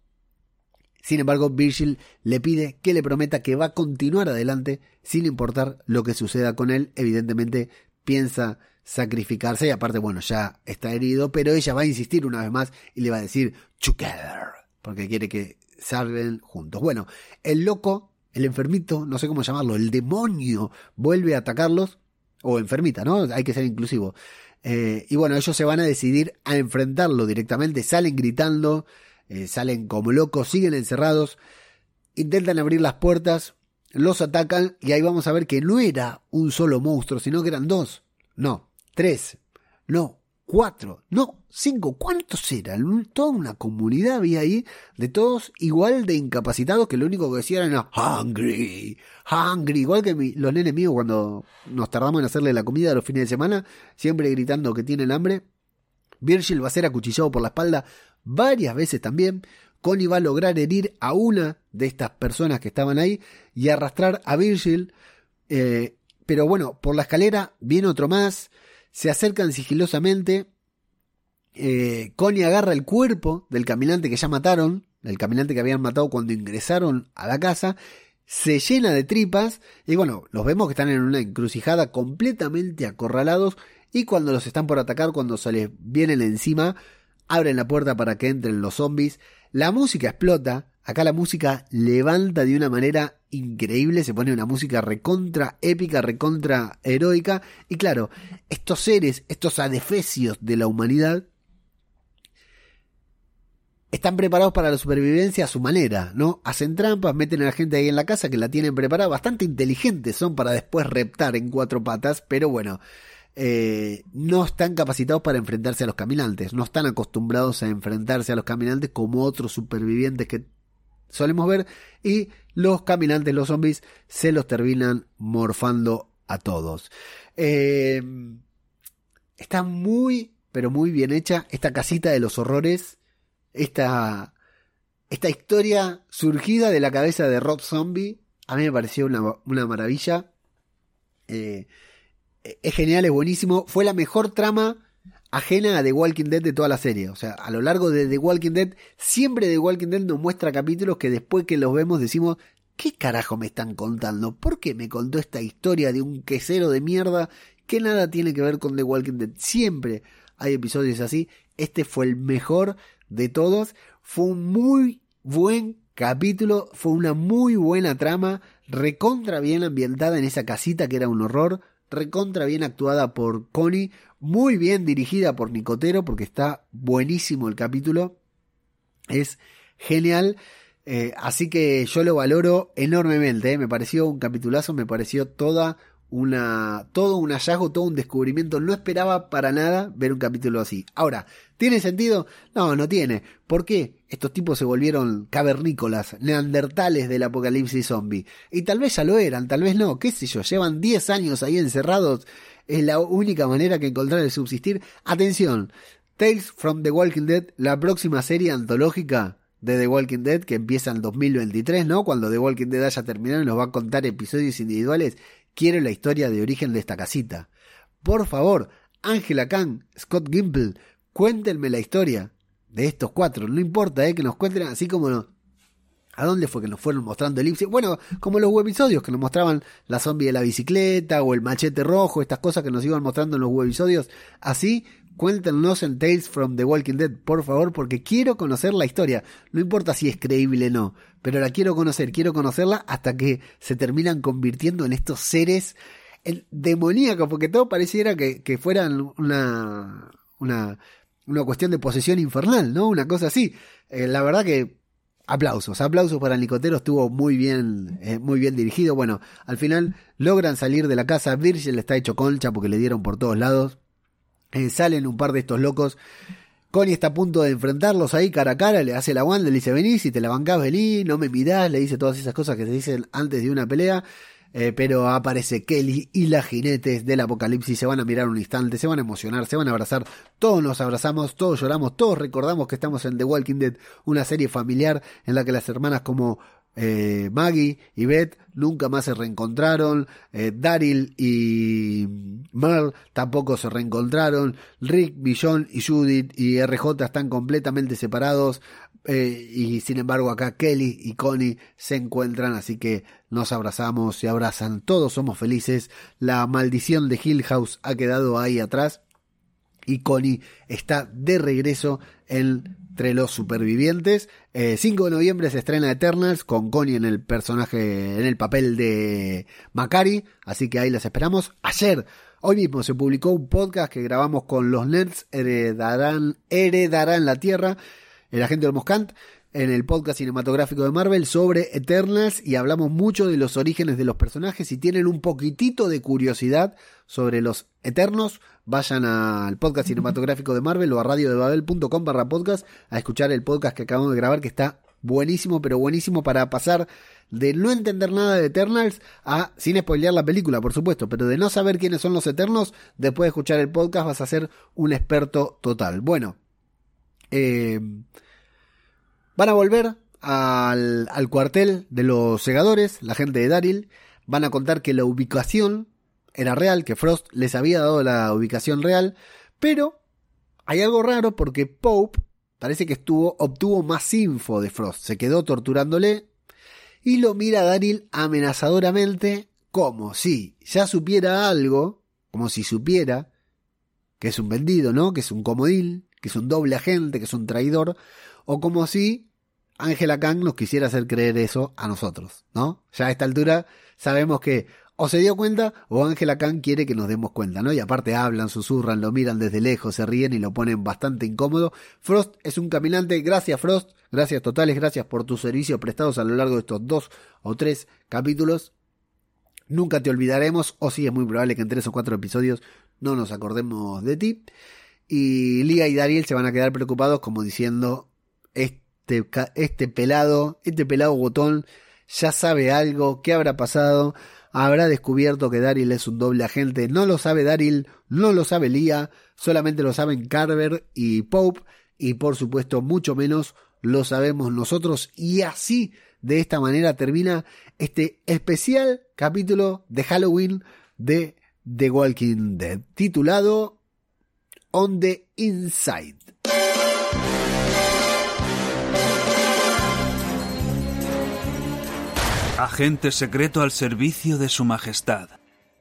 Sin embargo, Virgil le pide que le prometa que va a continuar adelante sin importar lo que suceda con él. Evidentemente piensa sacrificarse y aparte, bueno, ya está herido, pero ella va a insistir una vez más y le va a decir together, porque quiere que salgan juntos. Bueno, el loco, el enfermito, no sé cómo llamarlo, el demonio, vuelve a atacarlos, o enfermita, ¿no? Hay que ser inclusivo. Eh, y bueno, ellos se van a decidir a enfrentarlo directamente, salen gritando, eh, salen como locos, siguen encerrados, intentan abrir las puertas, los atacan y ahí vamos a ver que no era un solo monstruo, sino que eran dos, no, tres, no, cuatro, no, cinco, ¿cuántos eran? Toda una comunidad había ahí de todos igual de incapacitados que lo único que decían era hungry, hungry, igual que los nenes míos cuando nos tardamos en hacerle la comida a los fines de semana, siempre gritando que tienen hambre. Virgil va a ser acuchillado por la espalda varias veces también. Connie va a lograr herir a una de estas personas que estaban ahí y arrastrar a Virgil. Eh, pero bueno, por la escalera viene otro más se acercan sigilosamente. Eh, Connie agarra el cuerpo del caminante que ya mataron, el caminante que habían matado cuando ingresaron a la casa, se llena de tripas y bueno, los vemos que están en una encrucijada completamente acorralados y cuando los están por atacar, cuando se les vienen encima, abren la puerta para que entren los zombies, la música explota, acá la música levanta de una manera increíble, se pone una música recontra épica, recontra heroica. Y claro, estos seres, estos adefesios de la humanidad, están preparados para la supervivencia a su manera, ¿no? Hacen trampas, meten a la gente ahí en la casa que la tienen preparada, bastante inteligentes son para después reptar en cuatro patas, pero bueno, eh, no están capacitados para enfrentarse a los caminantes, no están acostumbrados a enfrentarse a los caminantes como otros supervivientes que solemos ver y los caminantes, los zombies, se los terminan morfando a todos. Eh, está muy, pero muy bien hecha esta casita de los horrores, esta, esta historia surgida de la cabeza de Rob Zombie, a mí me pareció una, maravilla. Eh, es genial, es buenísimo. Fue la mejor trama ajena a The Walking Dead de toda la serie. O sea, a lo largo de The Walking Dead, siempre The Walking Dead nos muestra capítulos que después que los vemos decimos, ¿qué carajo me están contando? ¿Por qué me contó esta historia de un quesero de mierda que nada tiene que ver con The Walking Dead? Siempre hay episodios así. Este fue el mejor de todos. Fue un muy buen capítulo, fue una muy buena trama, recontra bien ambientada en esa casita que era un horror, recontra bien actuada por Connie, muy bien dirigida por Nicotero porque está buenísimo el capítulo. Es genial. Eh, así que yo lo valoro enormemente. Eh. Me pareció un capitulazo, me pareció toda una, todo un hallazgo, todo un descubrimiento. No esperaba para nada ver un capítulo así. Ahora, ¿tiene sentido? No, no tiene. ¿Por qué? Estos tipos se volvieron cavernícolas, neandertales del apocalipsis zombie. Y tal vez ya lo eran, tal vez no, qué sé yo, llevan 10 años ahí encerrados. Es la única manera que encontrar de subsistir. Atención, Tales from the Walking Dead, la próxima serie antológica de The Walking Dead que empieza en 2023, ¿no? Cuando The Walking Dead haya terminado nos va a contar episodios individuales Quiero la historia de origen de esta casita. Por favor, Angela Kang, Scott Gimple, cuéntenme la historia de estos cuatro. No importa, ¿eh? Que nos cuenten así como... ¿A dónde fue que nos fueron mostrando elipsis? Bueno, como los webisodios que nos mostraban la zombie de la bicicleta o el machete rojo, estas cosas que nos iban mostrando en los webisodios. Así, cuéntenos en Tales from the Walking Dead, por favor, porque quiero conocer la historia. No importa si es creíble o no, pero la quiero conocer, quiero conocerla hasta que se terminan convirtiendo en estos seres demoníacos, porque todo pareciera que, fueran una, una, una cuestión de posesión infernal, ¿no? Una cosa así. Eh, la verdad que aplausos, aplausos para Nicotero, estuvo muy bien, eh, muy bien dirigido. Bueno, al final logran salir de la casa, Virgil está hecho concha porque le dieron por todos lados. Eh, salen un par de estos locos Connie está a punto de enfrentarlos ahí cara a cara, le hace la guanda, le dice, vení, si te la bancás, vení, no me mirás, le dice todas esas cosas que se dicen antes de una pelea. Eh, pero aparece Kelly y las jinetes del apocalipsis se van a mirar un instante, se van a emocionar, se van a abrazar, todos nos abrazamos, todos lloramos, todos recordamos que estamos en The Walking Dead, una serie familiar en la que las hermanas como eh, Maggie y Beth nunca más se reencontraron, eh, Daryl y Merle tampoco se reencontraron, Rick, Billon y Judith y RJ están completamente separados eh, y sin embargo acá Kelly y Connie se encuentran, así que nos abrazamos, se abrazan, todos somos felices, la maldición de Hill House ha quedado ahí atrás y Connie está de regreso en entre los supervivientes. 5 eh, de noviembre se estrena Eternals con Connie en el personaje, en el papel de Macari, así que ahí las esperamos. Ayer, hoy mismo se publicó un podcast que grabamos con los Nets, heredarán, heredarán la Tierra, el agente del Moscant en el podcast cinematográfico de Marvel sobre Eternals y hablamos mucho de los orígenes de los personajes. Si tienen un poquitito de curiosidad sobre los Eternos, vayan al podcast cinematográfico de Marvel o a radiodebabel.com barra podcast a escuchar el podcast que acabamos de grabar que está buenísimo, pero buenísimo para pasar de no entender nada de Eternals a, sin spoilear la película, por supuesto, pero de no saber quiénes son los Eternos, después de escuchar el podcast vas a ser un experto total. Bueno, eh, Van a volver al, cuartel de los segadores, la gente de Daryl. Van a contar que la ubicación era real, que Frost les había dado la ubicación real. Pero hay algo raro porque Pope parece que estuvo, obtuvo más info de Frost. Se quedó torturándole y lo mira a Daryl amenazadoramente como si ya supiera algo, como si supiera que es un vendido, ¿no? Que es un comodín, que es un doble agente, que es un traidor, o como si Angela Kang nos quisiera hacer creer eso a nosotros, ¿no? Ya a esta altura sabemos que o se dio cuenta o Angela Kang quiere que nos demos cuenta, ¿no? Y aparte hablan, susurran, lo miran desde lejos, se ríen y lo ponen bastante incómodo. Frost es un caminante, gracias Frost, gracias totales, gracias por tus servicios prestados a lo largo de estos dos o tres capítulos. Nunca te olvidaremos, o sí es muy probable que en tres o cuatro episodios no nos acordemos de ti. Y Lia y Dariel se van a quedar preocupados como diciendo, este, este pelado, este pelado botón ya sabe algo, qué habrá pasado, habrá descubierto que Daryl es un doble agente, no lo sabe Daryl, no lo sabe Lia, solamente lo saben Carver y Pope y por supuesto mucho menos lo sabemos nosotros y así de esta manera termina este especial capítulo de Halloween de The Walking Dead titulado On the Inside. Agente secreto al servicio de su majestad.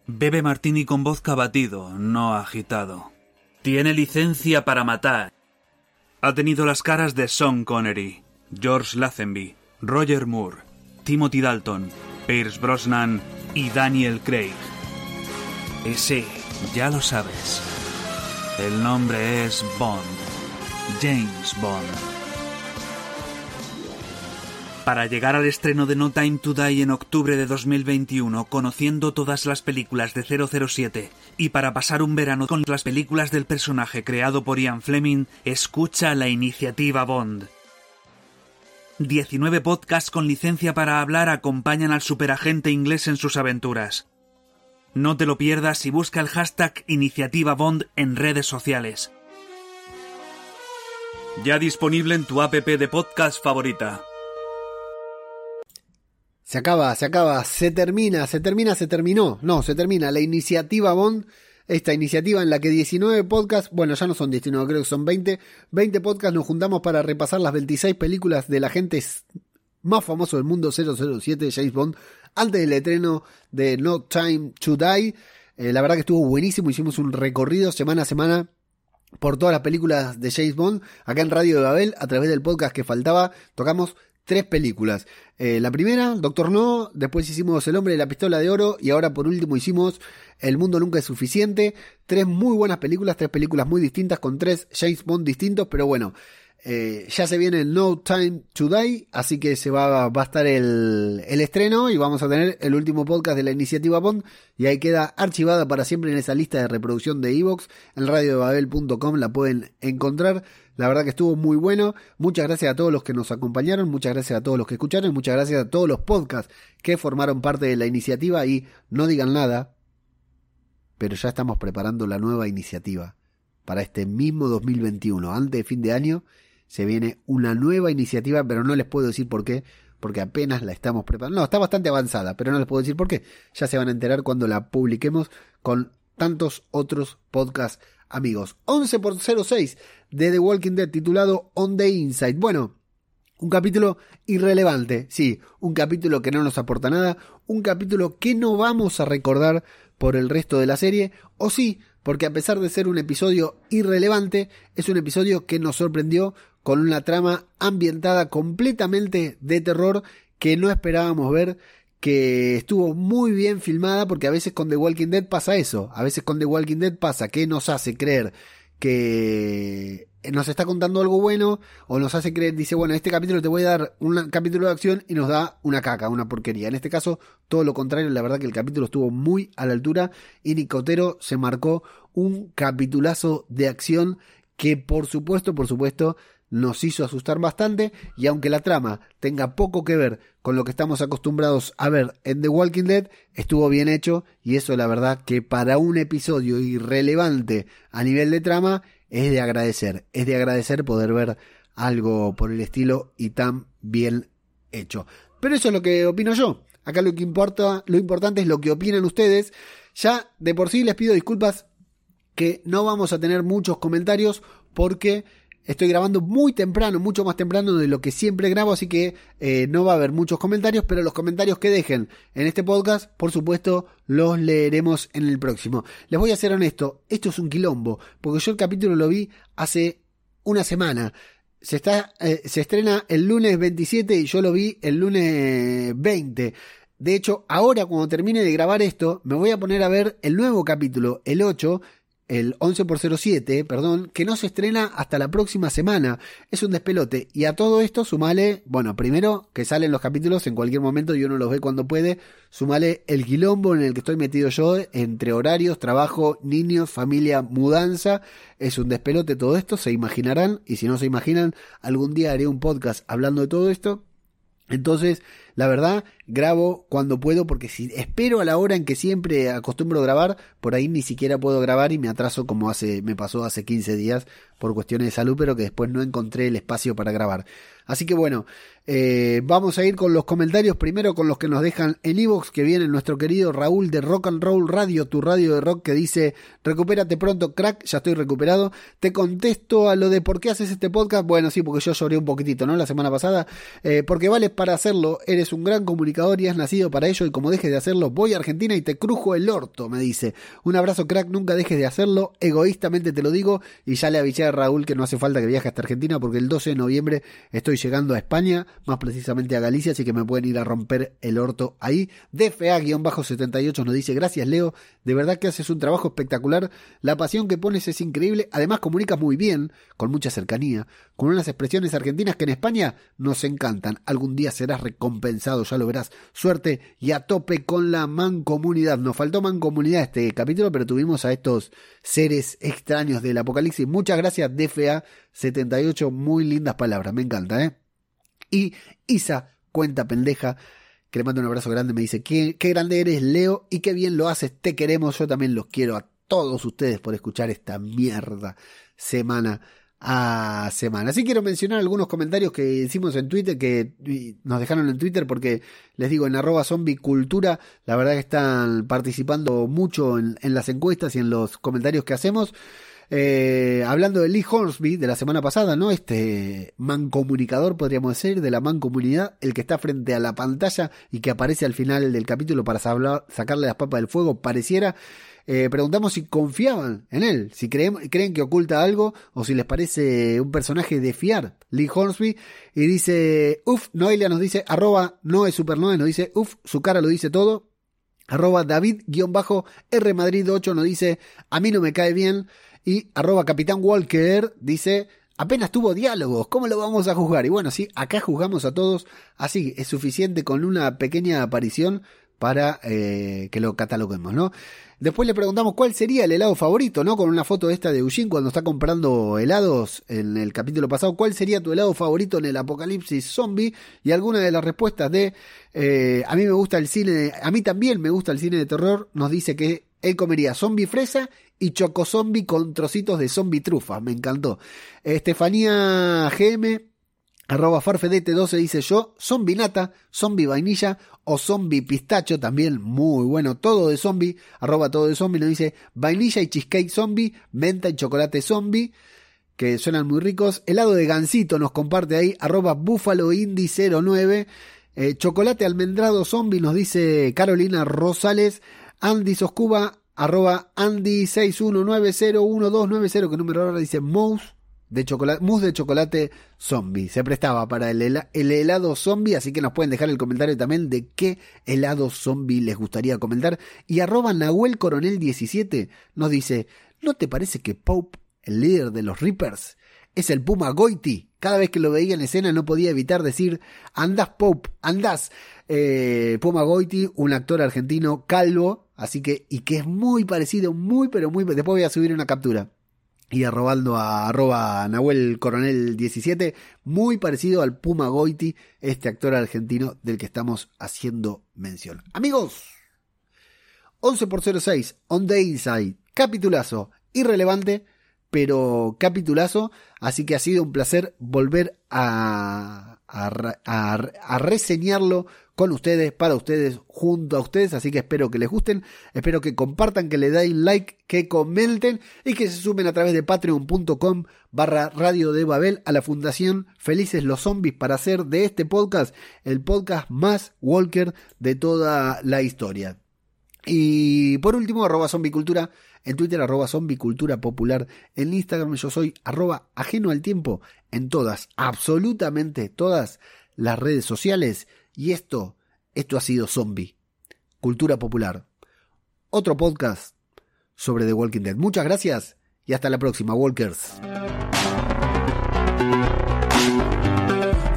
Bebe martini con voz batido, no agitado. Tiene licencia para matar. Ha tenido las caras de Sean Connery, George Lazenby, Roger Moore, Timothy Dalton, Pierce Brosnan y Daniel Craig. Ese, ya lo sabes. El nombre es Bond. James Bond. Para llegar al estreno de No Time to Die en octubre de 2021, conociendo todas las películas de 007, y para pasar un verano con las películas del personaje creado por Ian Fleming, escucha la iniciativa Bond. 19 podcasts con licencia para hablar acompañan al superagente inglés en sus aventuras. No te lo pierdas y busca el hashtag Iniciativa Bond en redes sociales. Ya disponible en tu app de podcast favorita. Se acaba, se acaba, se termina, se termina, se terminó. No, se termina. La iniciativa Bond, esta iniciativa en la que 19 podcasts, bueno, ya no son 19, creo que son 20, 20 podcasts nos juntamos para repasar las 26 películas de la gente más famoso del mundo, 007, James Bond, antes del estreno de No Time to Die. Eh, la verdad que estuvo buenísimo, hicimos un recorrido semana a semana por todas las películas de James Bond. Acá en Radio de Babel, a través del podcast que faltaba, tocamos tres películas. Eh, la primera, Doctor No, después hicimos El hombre de la pistola de oro y ahora por último hicimos El mundo nunca es suficiente. Tres muy buenas películas, tres películas muy distintas con tres James Bond distintos, pero bueno, eh, ya se viene No Time to Die, así que se va, va a estar el, el, estreno y vamos a tener el último podcast de la iniciativa Bond. Y ahí queda archivada para siempre en esa lista de reproducción de Evox en radiodebabel.com la pueden encontrar. La verdad que estuvo muy bueno. Muchas gracias a todos los que nos acompañaron, muchas gracias a todos los que escucharon, muchas gracias a todos los podcasts que formaron parte de la iniciativa. Y no digan nada, pero ya estamos preparando la nueva iniciativa para este mismo 2021, antes de fin de año se viene una nueva iniciativa, pero no les puedo decir por qué, porque apenas la estamos preparando. No, está bastante avanzada, pero no les puedo decir por qué. Ya se van a enterar cuando la publiquemos con tantos otros podcasts amigos. 11 por 06 de The Walking Dead titulado On the Inside. Bueno, un capítulo irrelevante, sí, un capítulo que no nos aporta nada, un capítulo que no vamos a recordar por el resto de la serie, o sí, porque a pesar de ser un episodio irrelevante, es un episodio que nos sorprendió con una trama ambientada completamente de terror que no esperábamos ver, que estuvo muy bien filmada porque a veces con The Walking Dead pasa eso, a veces con The Walking Dead pasa que nos hace creer que nos está contando algo bueno o nos hace creer, dice, bueno, este capítulo te voy a dar un capítulo de acción y nos da una caca, una porquería. En este caso, todo lo contrario, la verdad que el capítulo estuvo muy a la altura y Nicotero se marcó un capitulazo de acción que por supuesto, por supuesto, nos hizo asustar bastante y aunque la trama tenga poco que ver con lo que estamos acostumbrados a ver en The Walking Dead, estuvo bien hecho y eso la verdad que para un episodio irrelevante a nivel de trama es de agradecer, es de agradecer poder ver algo por el estilo y tan bien hecho. Pero eso es lo que opino yo. Acá lo que importa, lo importante es lo que opinan ustedes. Ya de por sí les pido disculpas que no vamos a tener muchos comentarios porque Estoy grabando muy temprano, mucho más temprano de lo que siempre grabo, así que eh, no va a haber muchos comentarios, pero los comentarios que dejen en este podcast, por supuesto, los leeremos en el próximo. Les voy a ser honesto, esto es un quilombo, porque yo el capítulo lo vi hace una semana. Se, está, eh, se estrena el lunes 27 y yo lo vi el lunes 20. De hecho, ahora cuando termine de grabar esto, me voy a poner a ver el nuevo capítulo, el 8, el 11 por 07, perdón, que no se estrena hasta la próxima semana. Es un despelote. Y a todo esto sumale, bueno, primero que salen los capítulos en cualquier momento y uno los ve cuando puede. Sumale el quilombo en el que estoy metido yo entre horarios, trabajo, niños, familia, mudanza. Es un despelote todo esto, se imaginarán. Y si no se imaginan, algún día haré un podcast hablando de todo esto. Entonces, la verdad, grabo cuando puedo porque si espero a la hora en que siempre acostumbro grabar, por ahí ni siquiera puedo grabar y me atraso como hace me pasó hace 15 días por cuestiones de salud, pero que después no encontré el espacio para grabar. Así que bueno, eh, vamos a ir con los comentarios, primero con los que nos dejan en Evox, que viene nuestro querido Raúl de Rock and Roll Radio, tu radio de rock, que dice, recupérate pronto, crack, ya estoy recuperado. Te contesto a lo de por qué haces este podcast. Bueno, sí, porque yo lloré un poquitito, ¿no? La semana pasada. Eh, porque vale para hacerlo, eres un gran comunicador y has nacido para ello y como dejes de hacerlo, voy a Argentina y te crujo el orto, me dice. Un abrazo crack, nunca dejes de hacerlo, egoístamente te lo digo y ya le avisé a Raúl que no hace falta que viaje hasta Argentina porque el 12 de noviembre estoy llegando a España, más precisamente a Galicia, así que me pueden ir a romper el orto ahí. DFA-78 nos dice, gracias Leo, de verdad que haces un trabajo espectacular, la pasión que pones es increíble, además comunicas muy bien, con mucha cercanía, con unas expresiones argentinas que en España nos encantan. Algún día serás recompensado, ya lo verás. Suerte y a tope con la mancomunidad. Nos faltó mancomunidad este capítulo, pero tuvimos a estos seres extraños del apocalipsis. Muchas gracias, DFA78. Muy lindas palabras, me encanta, ¿eh? Y Isa, cuenta pendeja, que le mando un abrazo grande, me dice, qué, qué grande eres, Leo, y qué bien lo haces, te queremos, yo también los quiero a todos ustedes por escuchar esta mierda semana a semana. Así quiero mencionar algunos comentarios que hicimos en Twitter, que nos dejaron en Twitter porque les digo, en arroba zombie cultura, la verdad que están participando mucho en, las encuestas y en los comentarios que hacemos. Eh, hablando de Lee Hornsby de la semana pasada, ¿no? Este mancomunicador, podríamos decir, de la mancomunidad, el que está frente a la pantalla y que aparece al final del capítulo para sacarle las papas del fuego, pareciera eh, preguntamos si confiaban en él, si creen, creen que oculta algo o si les parece un personaje de fiar, Lee Hornsby. Y dice, uff, Noelia nos dice, arroba no es Supernoe, nos dice, uff, su cara lo dice todo. Arroba David-R Madrid 8 nos dice, a mí no me cae bien. Y arroba Capitán Walker dice, apenas tuvo diálogos, ¿cómo lo vamos a juzgar? Y bueno, sí, acá juzgamos a todos, así es suficiente con una pequeña aparición para eh, que lo cataloguemos, ¿no? Después le preguntamos cuál sería el helado favorito, ¿no? Con una foto esta de Eugene cuando está comprando helados en el capítulo pasado. ¿Cuál sería tu helado favorito en el apocalipsis zombie? Y alguna de las respuestas de eh, a mí me gusta el cine, a mí también me gusta el cine de terror, nos dice que él comería zombie fresa y choco zombie con trocitos de zombie trufa. Me encantó. Estefanía GM Arroba farfedete12 dice yo, zombie nata, zombie vainilla o zombie pistacho, también muy bueno, todo de zombie, arroba todo de zombie, nos dice vainilla y cheesecake zombie, menta y chocolate zombie, que suenan muy ricos, helado de gansito nos comparte ahí, arroba búfalo indy 09, eh, chocolate almendrado zombie nos dice Carolina Rosales, Andy Soscuba, arroba Andy 61901290, que número ahora dice Mouse, de chocolate, mousse de chocolate zombie. Se prestaba para el, el, helado zombie, así que nos pueden dejar el comentario también de qué helado zombie les gustaría comentar. Y arroba Nahuel Coronel 17 nos dice, ¿no te parece que Pope, el líder de los Reapers, es el Puma Goiti? Cada vez que lo veía en escena no podía evitar decir, andás Pope, andás. Eh, Puma Goiti, un actor argentino calvo, así que, y que es muy parecido, muy, pero muy, después voy a subir una captura y arrobando a arroba Nahuel Coronel 17, muy parecido al Puma Goiti, este actor argentino del que estamos haciendo mención. Amigos, 11 por 06, On the Inside, capitulazo, irrelevante, pero capitulazo, así que ha sido un placer volver a, a reseñarlo con ustedes, para ustedes, junto a ustedes, así que espero que les gusten, espero que compartan, que le den like, que comenten y que se sumen a través de patreon.com barra radio de Babel a la fundación Felices los Zombies para hacer de este podcast el podcast más Walker de toda la historia. Y por último, arroba zombicultura en Twitter, arroba zombicultura popular, en Instagram yo soy arroba ajeno al tiempo en todas, absolutamente todas las redes sociales y esto, esto ha sido Zombie, Cultura Popular. Otro podcast sobre The Walking Dead. Muchas gracias y hasta la próxima, Walkers.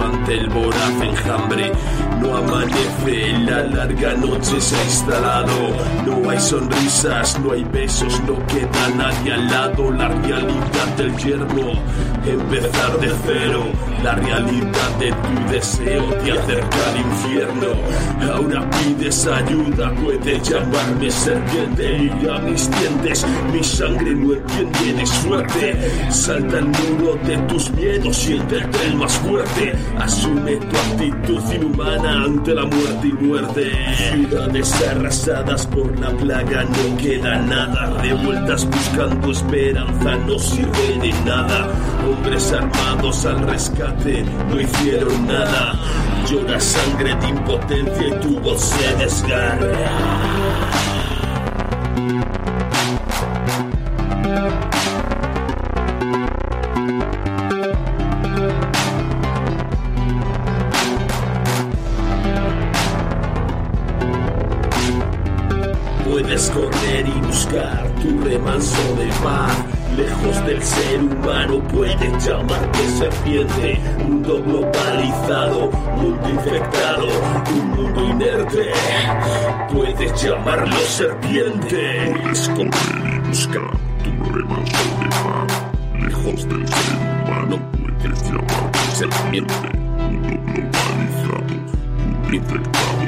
ante el voraz enjambre. No amanece, la larga noche se ha instalado. No hay sonrisas, no hay besos, no queda nadie al lado. La realidad del yermo, empezar de cero. La realidad de tu deseo te acerca al infierno. Ahora pides ayuda, puede llamarme serpiente. Mira mis dientes, mi sangre no entiende de suerte. Salta el muro de tus miedos, siéntete el más fuerte. Asume tu actitud inhumana ante la muerte y muerte. Ciudades arrasadas por la plaga, no queda nada. Revueltas buscando esperanza, no sirve de nada. Hombres armados al rescate, no hicieron nada. Llora sangre de impotencia y tu voz se desgarra. Serpiente. Mundo globalizado, mundo infectado, un mundo inerte. Puedes llamarlo serpiente. Puedes correr y buscar tu remanso de. Lejos del ser humano puedes llamarte serpiente. Mundo globalizado, mundo infectado,